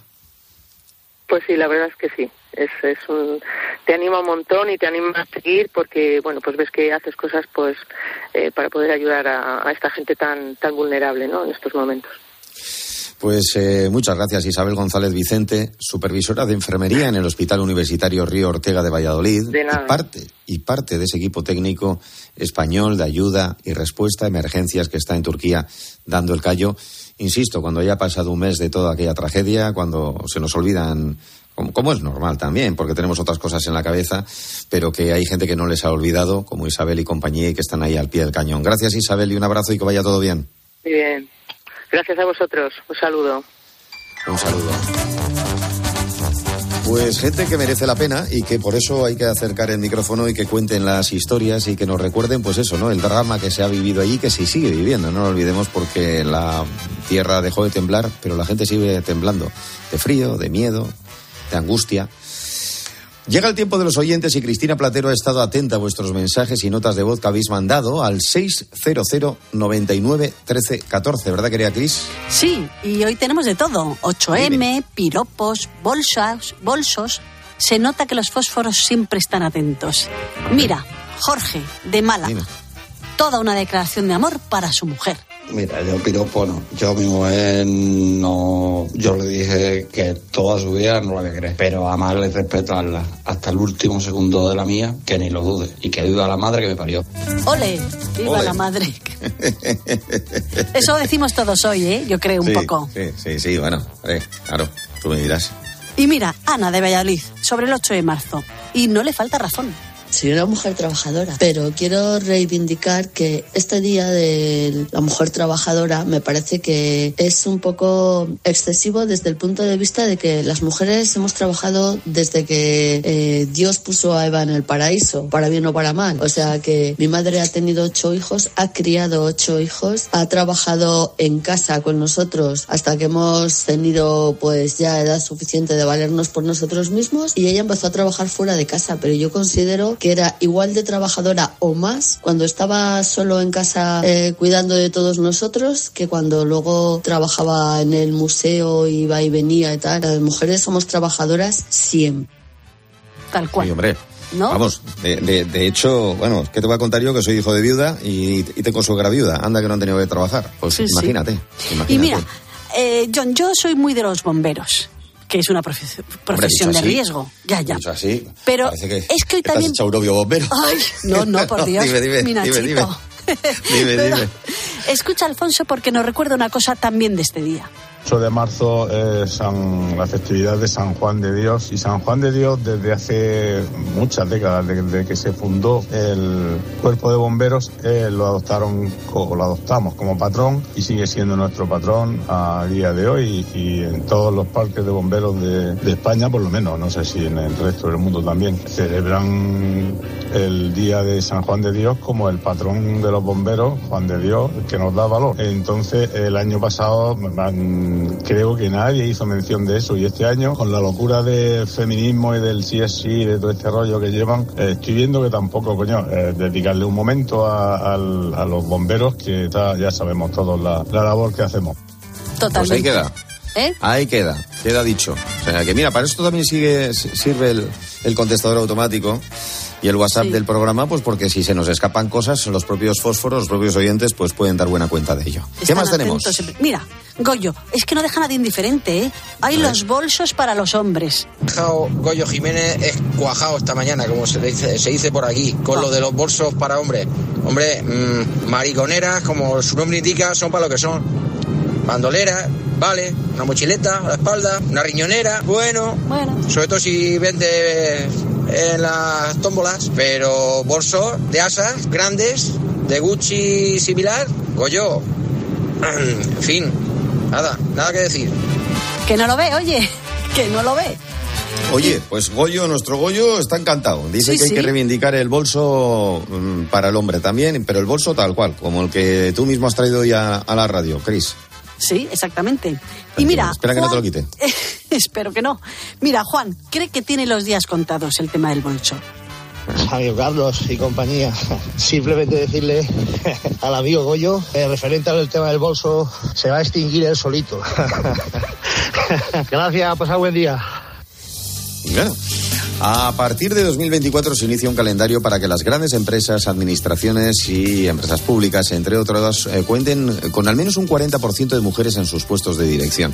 Pues sí, la verdad es que sí. Es, es un, te anima un montón y te anima a seguir porque, bueno, pues ves que haces cosas pues eh, para poder ayudar a, a esta gente tan, tan vulnerable, ¿no? En estos momentos. Pues eh, muchas gracias Isabel González Vicente, supervisora de enfermería en el Hospital Universitario Río Ortega de Valladolid De nada. y parte y parte de ese equipo técnico español de ayuda y respuesta a emergencias que está en Turquía dando el callo. Insisto, cuando haya pasado un mes de toda aquella tragedia, cuando se nos olvidan como, como es normal también, porque tenemos otras cosas en la cabeza, pero que hay gente que no les ha olvidado, como Isabel y compañía, y que están ahí al pie del cañón. Gracias Isabel y un abrazo y que vaya todo bien. Muy bien. Gracias a vosotros. Un saludo. Un saludo. Pues gente que merece la pena y que por eso hay que acercar el micrófono y que cuenten las historias y que nos recuerden, pues eso, ¿no? El drama que se ha vivido allí, que se sigue viviendo, no lo olvidemos porque la tierra dejó de temblar, pero la gente sigue temblando. De frío, de miedo, de angustia. Llega el tiempo de los oyentes y Cristina Platero ha estado atenta a vuestros mensajes y notas de voz que habéis mandado al 600 99 13 14, ¿verdad, querida Cris? Sí, y hoy tenemos de todo. 8M, piropos, bolsas, bolsos. Se nota que los fósforos siempre están atentos. Mira, Jorge, de Málaga. Toda una declaración de amor para su mujer. Mira, yo piropo no. Yo a mi mujer no. Yo le dije que toda su vida no la voy a querer. Pero amarla y respetarla hasta el último segundo de la mía, que ni lo dude. Y que duda a la madre que me parió. Ole, viva Ole. la madre. Eso decimos todos hoy, ¿eh? Yo creo un sí, poco. Sí, sí, sí, bueno, eh, claro, tú me dirás. Y mira, Ana de Valladolid, sobre el 8 de marzo. Y no le falta razón. Soy una mujer trabajadora, pero quiero reivindicar que este día de la mujer trabajadora me parece que es un poco excesivo desde el punto de vista de que las mujeres hemos trabajado desde que eh, Dios puso a Eva en el paraíso, para bien o para mal. O sea que mi madre ha tenido ocho hijos, ha criado ocho hijos, ha trabajado en casa con nosotros hasta que hemos tenido pues ya edad suficiente de valernos por nosotros mismos y ella empezó a trabajar fuera de casa, pero yo considero que era igual de trabajadora o más cuando estaba solo en casa eh, cuidando de todos nosotros que cuando luego trabajaba en el museo, iba y venía y tal. Las mujeres somos trabajadoras siempre. Tal cual. Sí, hombre. ¿No? Vamos, de, de- de hecho, bueno, ¿qué te voy a contar yo? Que soy hijo de viuda y, y tengo suegra viuda. Anda que no han tenido que trabajar. Pues Sí, sí. imagínate, imagínate. Y mira, eh, John, yo soy muy de los bomberos, que es una profe- profesión de así, riesgo. Ya, ya. así, Pero que es que hoy también- novio bombero. Ay, no, no, por Dios. dime, dime, mi dime, dime. Escucha, Alfonso, porque nos recuerda una cosa también de este día. 8 de marzo es la festividad de San Juan de Dios. Y San Juan de Dios desde hace muchas décadas, desde que se fundó el cuerpo de bomberos, eh, lo adoptaron o lo adoptamos como patrón y sigue siendo nuestro patrón a día de hoy y, en todos los parques de bomberos de, España, por lo menos, no sé si en el resto del mundo también, celebran el día de San Juan de Dios como el patrón de los bomberos, Juan de Dios, que nos da valor. Entonces, el año pasado creo que nadie hizo mención de eso y este año, con la locura del feminismo y del sí es sí, de todo este rollo que llevan, eh, estoy viendo que tampoco, coño, eh, dedicarle un momento a, los bomberos, que ya sabemos todos la, labor que hacemos. Totalmente. Pues ahí queda. ¿Eh? Ahí queda, queda dicho. O sea que mira, para esto también sigue, sirve el, el contestador automático y el WhatsApp del programa, pues porque si se nos escapan cosas, los propios fósforos, los propios oyentes, pues pueden dar buena cuenta de ello. ¿Qué más tenemos? Mira, Goyo, es que no deja nadie indiferente, ¿eh? Hay los bolsos para los hombres. Goyo Jiménez es cuajado esta mañana, como se dice, se dice por aquí, con lo de los bolsos para hombres. Hombre, mmm, mariconeras, como su nombre indica, son para lo que son. Bandoleras, vale, una mochileta a la espalda, una riñonera, bueno, bueno. sobre todo si vende en las tómbolas, pero bolsos de asas grandes, de Gucci similar, Goyo. En fin, nada, nada que decir. Que no lo ve, oye, que no lo ve. Oye, pues Goyo, nuestro Goyo está encantado. Dice que hay que reivindicar el bolso mm, para el hombre también, pero el bolso tal cual, como el que tú mismo has traído ya a la radio, Cris. Sí, exactamente. Y mira. Espera que no te lo quite. espero que no. Mira, Juan, cree que tiene los días contados el tema del bolso. Amigo Carlos y compañía, simplemente decirle al amigo Goyo, eh, referente al tema del bolso, se va a extinguir él solito. Gracias, pasad buen día. A partir de 2024 se inicia un calendario para que las grandes empresas, administraciones y empresas públicas, entre otras, eh, cuenten con al menos un 40% de mujeres en sus puestos de dirección.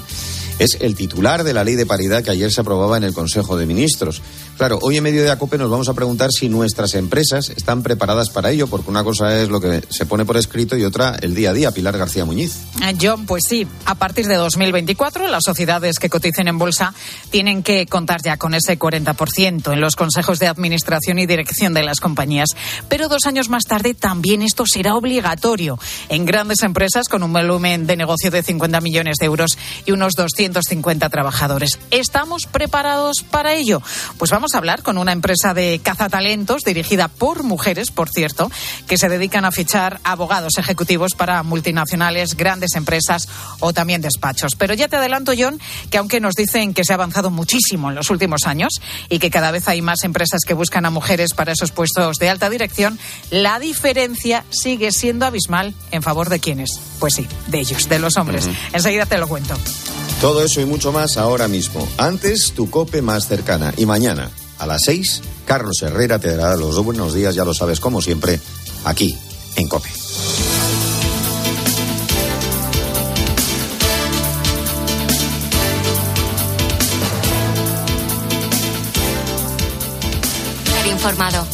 Es el titular de la ley de paridad que ayer se aprobaba en el Consejo de Ministros. Claro, hoy en medio de ACOPE nos vamos a preguntar si nuestras empresas están preparadas para ello, porque una cosa es lo que se pone por escrito y otra el día a día. Pilar García Muñiz. Eh, John, pues sí, a partir de 2024 las sociedades que coticen en bolsa tienen que contar ya con ese 40% en los consejos de administración y dirección de las compañías. Pero dos años más tarde también esto será obligatorio en grandes empresas con un volumen de negocio de 50 millones de euros y unos 250 trabajadores. ¿Estamos preparados para ello? Pues vamos a hablar con una empresa de cazatalentos dirigida por mujeres, por cierto, que se dedican a fichar abogados ejecutivos para multinacionales, grandes empresas o también despachos. Pero ya te adelanto, John, que aunque nos dicen que se ha avanzado muchísimo en los últimos años y que cada vez hay más empresas que buscan a mujeres para esos puestos de alta dirección, la diferencia sigue siendo abismal en favor de quienes. Pues sí, de ellos, de los hombres. Enseguida te lo cuento. Todo eso y mucho más ahora mismo. Antes, tu cope más cercana. Y mañana, a las seis, Carlos Herrera te dará los buenos días, ya lo sabes, como siempre, aquí, en Cope. informado.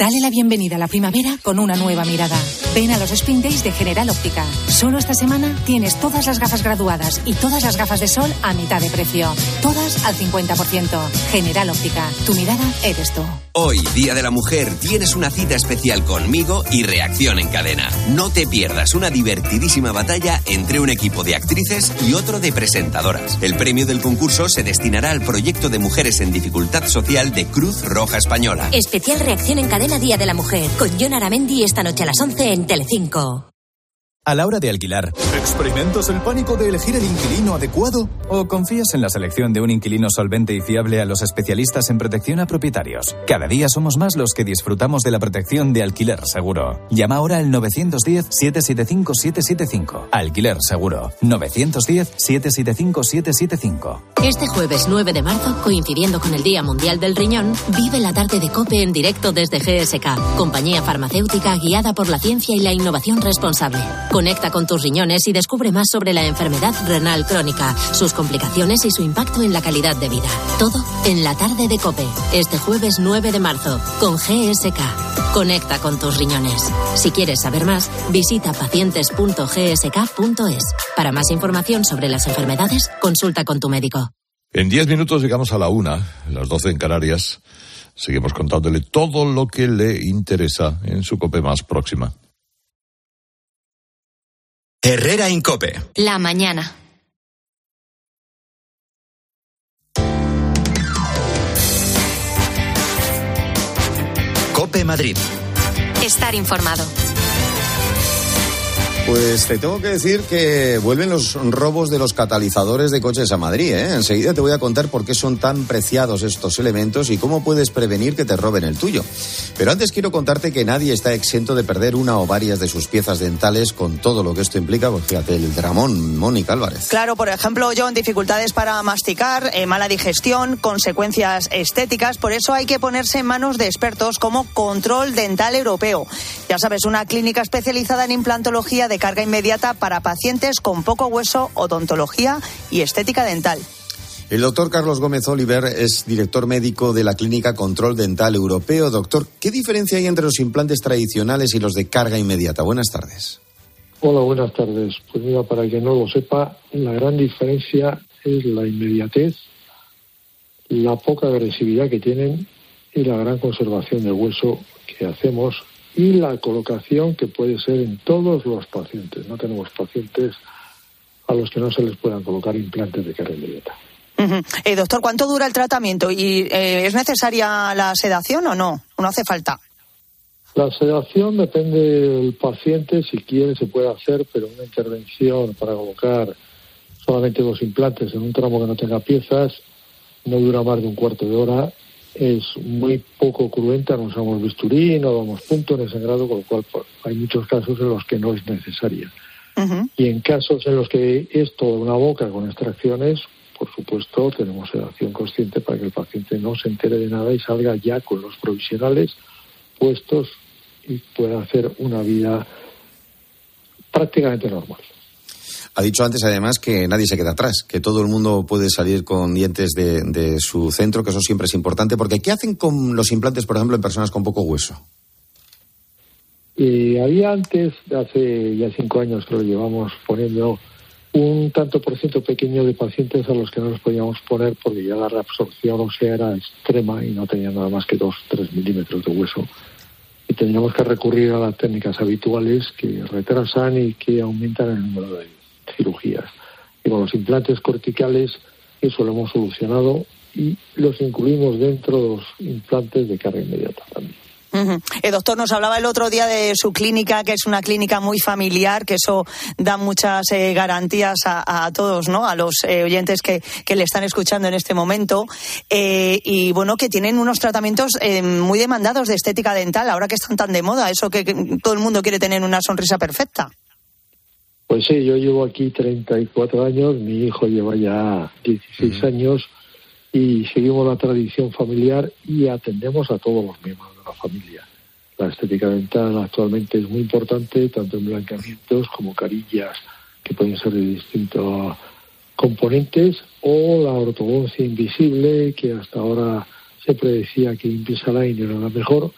Dale la bienvenida a la primavera con una nueva mirada. Ven a los Spin Days de General Óptica. Solo esta semana tienes todas las gafas graduadas y todas las gafas de sol a mitad de precio. Todas al 50%. General Óptica. Tu mirada eres tú. Hoy, Día de la Mujer, tienes una cita especial conmigo y Reacción en Cadena. No te pierdas una divertidísima batalla entre un equipo de actrices y otro de presentadoras. El premio del concurso se destinará al proyecto de mujeres en dificultad social de Cruz Roja Española. Especial Reacción en Cadena Día de la Mujer con John Aramendi esta noche a las 11 en Telecinco. A la hora de alquilar, ¿experimentas el pánico de elegir el inquilino adecuado? ¿O confías en la selección de un inquilino solvente y fiable a los especialistas en protección a propietarios? Cada día somos más los que disfrutamos de la protección de alquiler seguro. Llama ahora al 910-775-775. Alquiler seguro. 910-775-775. Este jueves 9 de marzo, coincidiendo con el Día Mundial del Riñón, vive la tarde de COPE en directo desde GSK, compañía farmacéutica guiada por la ciencia y la innovación responsable. Conecta con tus riñones y descubre más sobre la enfermedad renal crónica, sus complicaciones y su impacto en la calidad de vida. Todo en la tarde de Cope, este jueves 9 de marzo, con GSK. Conecta con tus riñones. Si quieres saber más, visita pacientes.gsk.es. Para más información sobre las enfermedades, consulta con tu médico. En diez minutos llegamos a la una, las doce en Canarias. Seguimos contándole todo lo que le interesa en su cope más próxima. Herrera Incope. La mañana. Cope Madrid. Estar informado. Pues te tengo que decir que vuelven los robos de los catalizadores de coches a Madrid. ¿eh? Enseguida te voy a contar por qué son tan preciados estos elementos y cómo puedes prevenir que te roben el tuyo. Pero antes quiero contarte que nadie está exento de perder una o varias de sus piezas dentales con todo lo que esto implica. Pues fíjate, el dramón, Mónica Álvarez. Claro, por ejemplo, yo en dificultades para masticar, eh, mala digestión, consecuencias estéticas. Por eso hay que ponerse en manos de expertos como Control Dental Europeo. Ya sabes, una clínica especializada en implantología de carga inmediata para pacientes con poco hueso, odontología y estética dental. El doctor Carlos Gómez Oliver es director médico de la Clínica Control Dental Europeo. Doctor, ¿qué diferencia hay entre los implantes tradicionales y los de carga inmediata? Buenas tardes. Hola, buenas tardes. Pues mira, para quien no lo sepa, la gran diferencia es la inmediatez, la poca agresividad que tienen y la gran conservación del hueso que hacemos y la colocación que puede ser en todos los pacientes. No tenemos pacientes a los que no se les puedan colocar implantes de carga inmediata. Eh, doctor, ¿cuánto dura el tratamiento? ¿Y eh, es necesaria la sedación o no? ¿No hace falta? La sedación depende del paciente, si quiere se puede hacer, pero una intervención para colocar solamente dos implantes en un tramo que no tenga piezas no dura más de un cuarto de hora es muy poco cruenta, no usamos bisturí, no damos punto en ese grado, con lo cual pues, hay muchos casos en los que no es necesaria. Y en casos en los que es toda una boca con extracciones, por supuesto, tenemos sedación consciente para que el paciente no se entere de nada y salga ya con los provisionales puestos y pueda hacer una vida prácticamente normal. Ha dicho antes, además, que nadie se queda atrás, que todo el mundo puede salir con dientes de, su centro, que eso siempre es importante, porque ¿qué hacen con los implantes, por ejemplo, en personas con poco hueso? Eh, había antes, hace ya cinco años que lo llevamos poniendo, un tanto por ciento pequeño de pacientes a los que no los podíamos poner porque ya la reabsorción ósea era extrema y no tenían nada más que dos, tres milímetros de hueso. Y teníamos que recurrir a las técnicas habituales que retrasan y que aumentan el número de cirugías. Y con los implantes corticales eso lo hemos solucionado y los incluimos dentro de los implantes de carga inmediata también. El doctor nos hablaba el otro día de su clínica, que es una clínica muy familiar, que eso da muchas eh, garantías a, todos, ¿no? A los eh, oyentes que, que, le están escuchando en este momento. Eh, y bueno, que tienen unos tratamientos muy demandados de estética dental, ahora que están tan de moda, eso que todo el mundo quiere tener una sonrisa perfecta. Pues sí, yo llevo aquí 34 años, mi hijo lleva ya 16 años y seguimos la tradición familiar y atendemos a todos los miembros de la familia. La estética dental actualmente es muy importante, tanto en blanqueamientos como carillas, que pueden ser de distintos componentes, o la ortodoncia invisible, que hasta ahora se predecía que Invisalign era la mejor.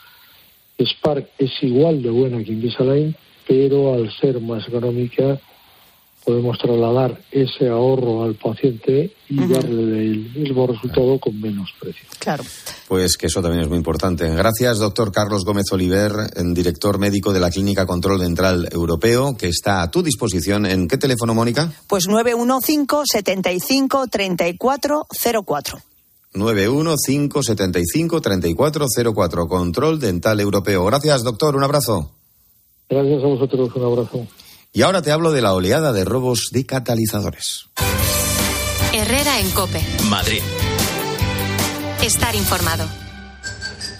Spark es igual de buena que Invisalign, pero al ser más económica podemos trasladar ese ahorro al paciente y darle el mismo resultado con menos precio. Claro. Pues que eso también es muy importante. Gracias, doctor Carlos Gómez Oliver, director médico de la Clínica Control Dental Europeo, que está a tu disposición. ¿En qué teléfono, Mónica? Pues 915 75 3404. 915 75 3404. Control Dental Europeo. Gracias, doctor. Un abrazo. Gracias a vosotros, un abrazo. Y ahora te hablo de la oleada de robos de catalizadores. Herrera en Cope. Madrid. Estar informado.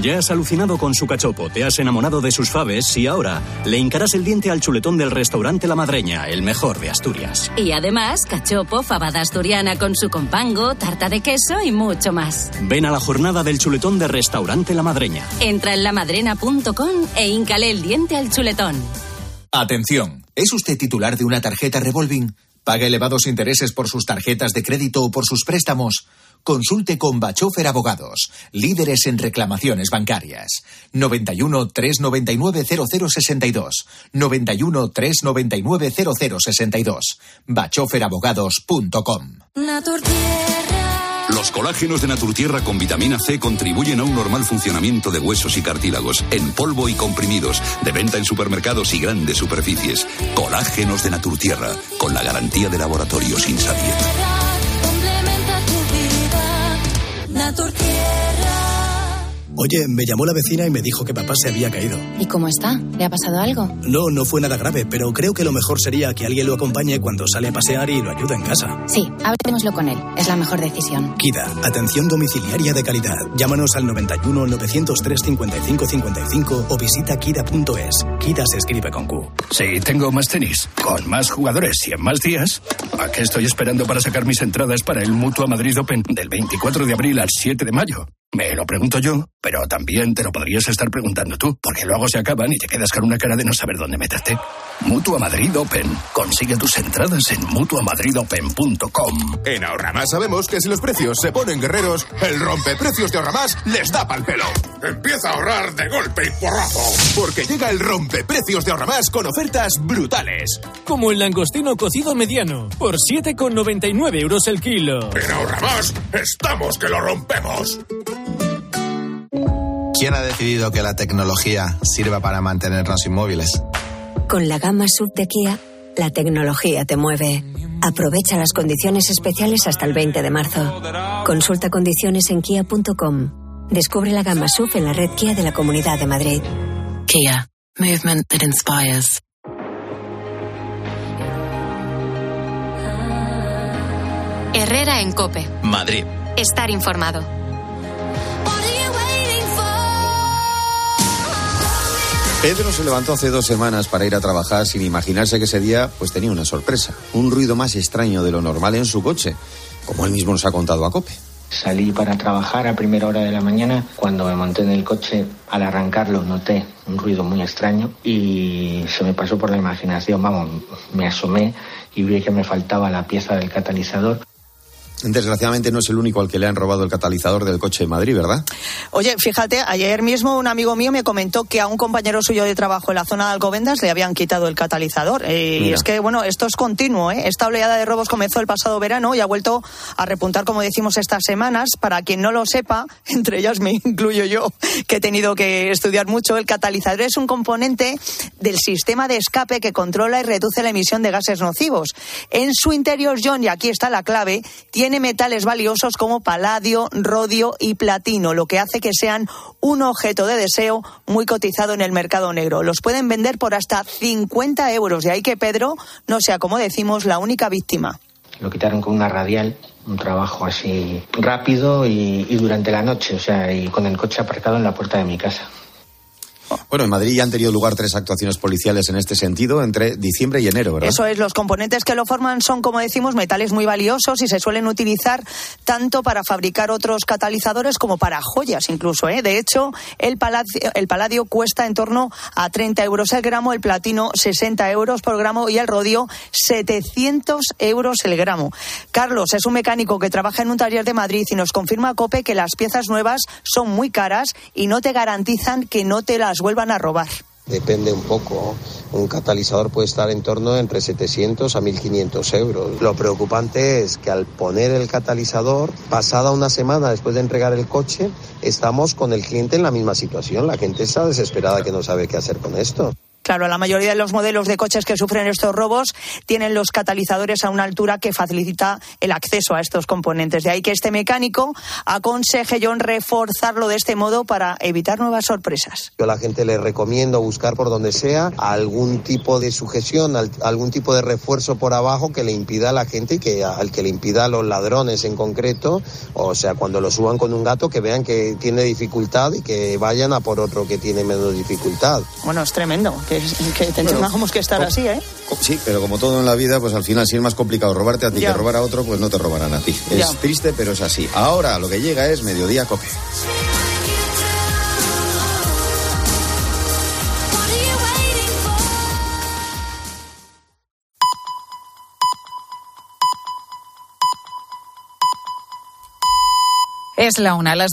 Ya has alucinado con su cachopo, te has enamorado de sus faves y ahora le hincarás el diente al chuletón del restaurante La Madreña, el mejor de Asturias. Y además, cachopo, fabada asturiana con su compango, tarta de queso y mucho más. Ven a la jornada del chuletón de restaurante La Madreña. Entra en lamadrena.com e hincale el diente al chuletón. Atención, ¿es usted titular de una tarjeta revolving? ¿Paga elevados intereses por sus tarjetas de crédito o por sus préstamos? Consulte con Bachofer Abogados, líderes en reclamaciones bancarias. 91 399 0062. 91 399 0062. bachoferabogados.com. Los colágenos de Naturtierra con vitamina C contribuyen a un normal funcionamiento de huesos y cartílagos, en polvo y comprimidos, de venta en supermercados y grandes superficies. Colágenos de Naturtierra, con la garantía de laboratorio sin salir. Oye, me llamó la vecina y me dijo que papá se había caído. ¿Y cómo está? ¿Le ha pasado algo? No, no fue nada grave, pero creo que lo mejor sería que alguien lo acompañe cuando sale a pasear y lo ayude en casa. Sí, hablemoslo con él. Es la mejor decisión. Kida, atención domiciliaria de calidad. Llámanos al 91 903 55 55 o visita kida.es. Kida se escribe con Q. Sí, tengo más tenis, con más jugadores y en más días. ¿A qué estoy esperando para sacar mis entradas para el Mutua Madrid Open del 24 de abril al 7 de mayo? Me lo pregunto yo, pero también te lo podrías estar preguntando tú, porque luego se acaban y te quedas con una cara de no saber dónde meterte. Mutua Madrid Open. Consigue tus entradas en mutuamadridopen.com. En Ahorramás sabemos que si los precios se ponen guerreros, el rompeprecios de Ahorramás les da pal pelo. Empieza a ahorrar de golpe y porrazo. Porque llega el rompeprecios de Ahorramás con ofertas brutales. Como el langostino cocido mediano, por 7,99 euros el kilo. En Ahorramás estamos que lo rompemos. ¿Quién ha decidido que la tecnología sirva para mantenernos inmóviles? Con la gama sub de Kia, la tecnología te mueve. Aprovecha las condiciones especiales hasta el 20 de marzo. Consulta condiciones en kia.com. Descubre la gama sub en la red Kia de la Comunidad de Madrid. Kia, movement that inspires. Herrera en Cope. Madrid. Estar informado. Pedro se levantó hace dos semanas para ir a trabajar sin imaginarse que ese día pues tenía una sorpresa, un ruido más extraño de lo normal en su coche, como él mismo nos ha contado a Cope. Salí para trabajar a primera hora de la mañana. Cuando me monté en el coche, al arrancarlo noté un ruido muy extraño y se me pasó por la imaginación. Vamos, me asomé y vi que me faltaba la pieza del catalizador. Desgraciadamente no es el único al que le han robado el catalizador del coche de Madrid, ¿verdad? Oye, fíjate, ayer mismo un amigo mío me comentó que a un compañero suyo de trabajo en la zona de Alcobendas le habían quitado el catalizador. Eh, y es que, bueno, esto es continuo. ¿eh? Esta oleada de robos comenzó el pasado verano y ha vuelto a repuntar, como decimos, estas semanas. Para quien no lo sepa, entre ellas me incluyo yo, que he tenido que estudiar mucho, el catalizador es un componente del sistema de escape que controla y reduce la emisión de gases nocivos. En su interior, John, y aquí está la clave, tiene tiene metales valiosos como paladio, rodio y platino, lo que hace que sean un objeto de deseo muy cotizado en el mercado negro. Los pueden vender por hasta 50 euros y ahí que Pedro no sea, como decimos, la única víctima. Lo quitaron con una radial, un trabajo así rápido y, y durante la noche, o sea, y con el coche aparcado en la puerta de mi casa. Bueno, en Madrid ya han tenido lugar tres actuaciones policiales en este sentido entre diciembre y enero, ¿verdad? Eso es, los componentes que lo forman son, como decimos, metales muy valiosos y se suelen utilizar tanto para fabricar otros catalizadores como para joyas incluso. ¿eh? De hecho, el paladio, el paladio cuesta en torno a 30 euros el gramo, el platino 60 euros por gramo y el rodio 700 euros el gramo. Carlos es un mecánico que trabaja en un taller de Madrid y nos confirma a COPE que las piezas nuevas son muy caras y no te garantizan que no te las vuelvan a robar. Depende un poco. Un catalizador puede estar en torno entre 700 a 1500 euros. Lo preocupante es que al poner el catalizador, pasada una semana después de entregar el coche, estamos con el cliente en la misma situación. La gente está desesperada que no sabe qué hacer con esto. Claro, la mayoría de los modelos de coches que sufren estos robos tienen los catalizadores a una altura que facilita el acceso a estos componentes. De ahí que este mecánico aconseje John reforzarlo de este modo para evitar nuevas sorpresas. Yo a la gente le recomiendo buscar por donde sea algún tipo de sujeción, algún tipo de refuerzo por abajo que le impida a la gente y que al que le impida a los ladrones en concreto, o sea, cuando lo suban con un gato que vean que tiene dificultad y que vayan a por otro que tiene menos dificultad. Bueno, es tremendo que, que tengamos que estar así, ¿eh? Sí, pero como todo en la vida, pues al final si es más complicado robarte a ti que robar a otro, pues no te robarán a ti. Es triste, pero es así. Ahora lo que llega es Mediodía Cope. Es la una, las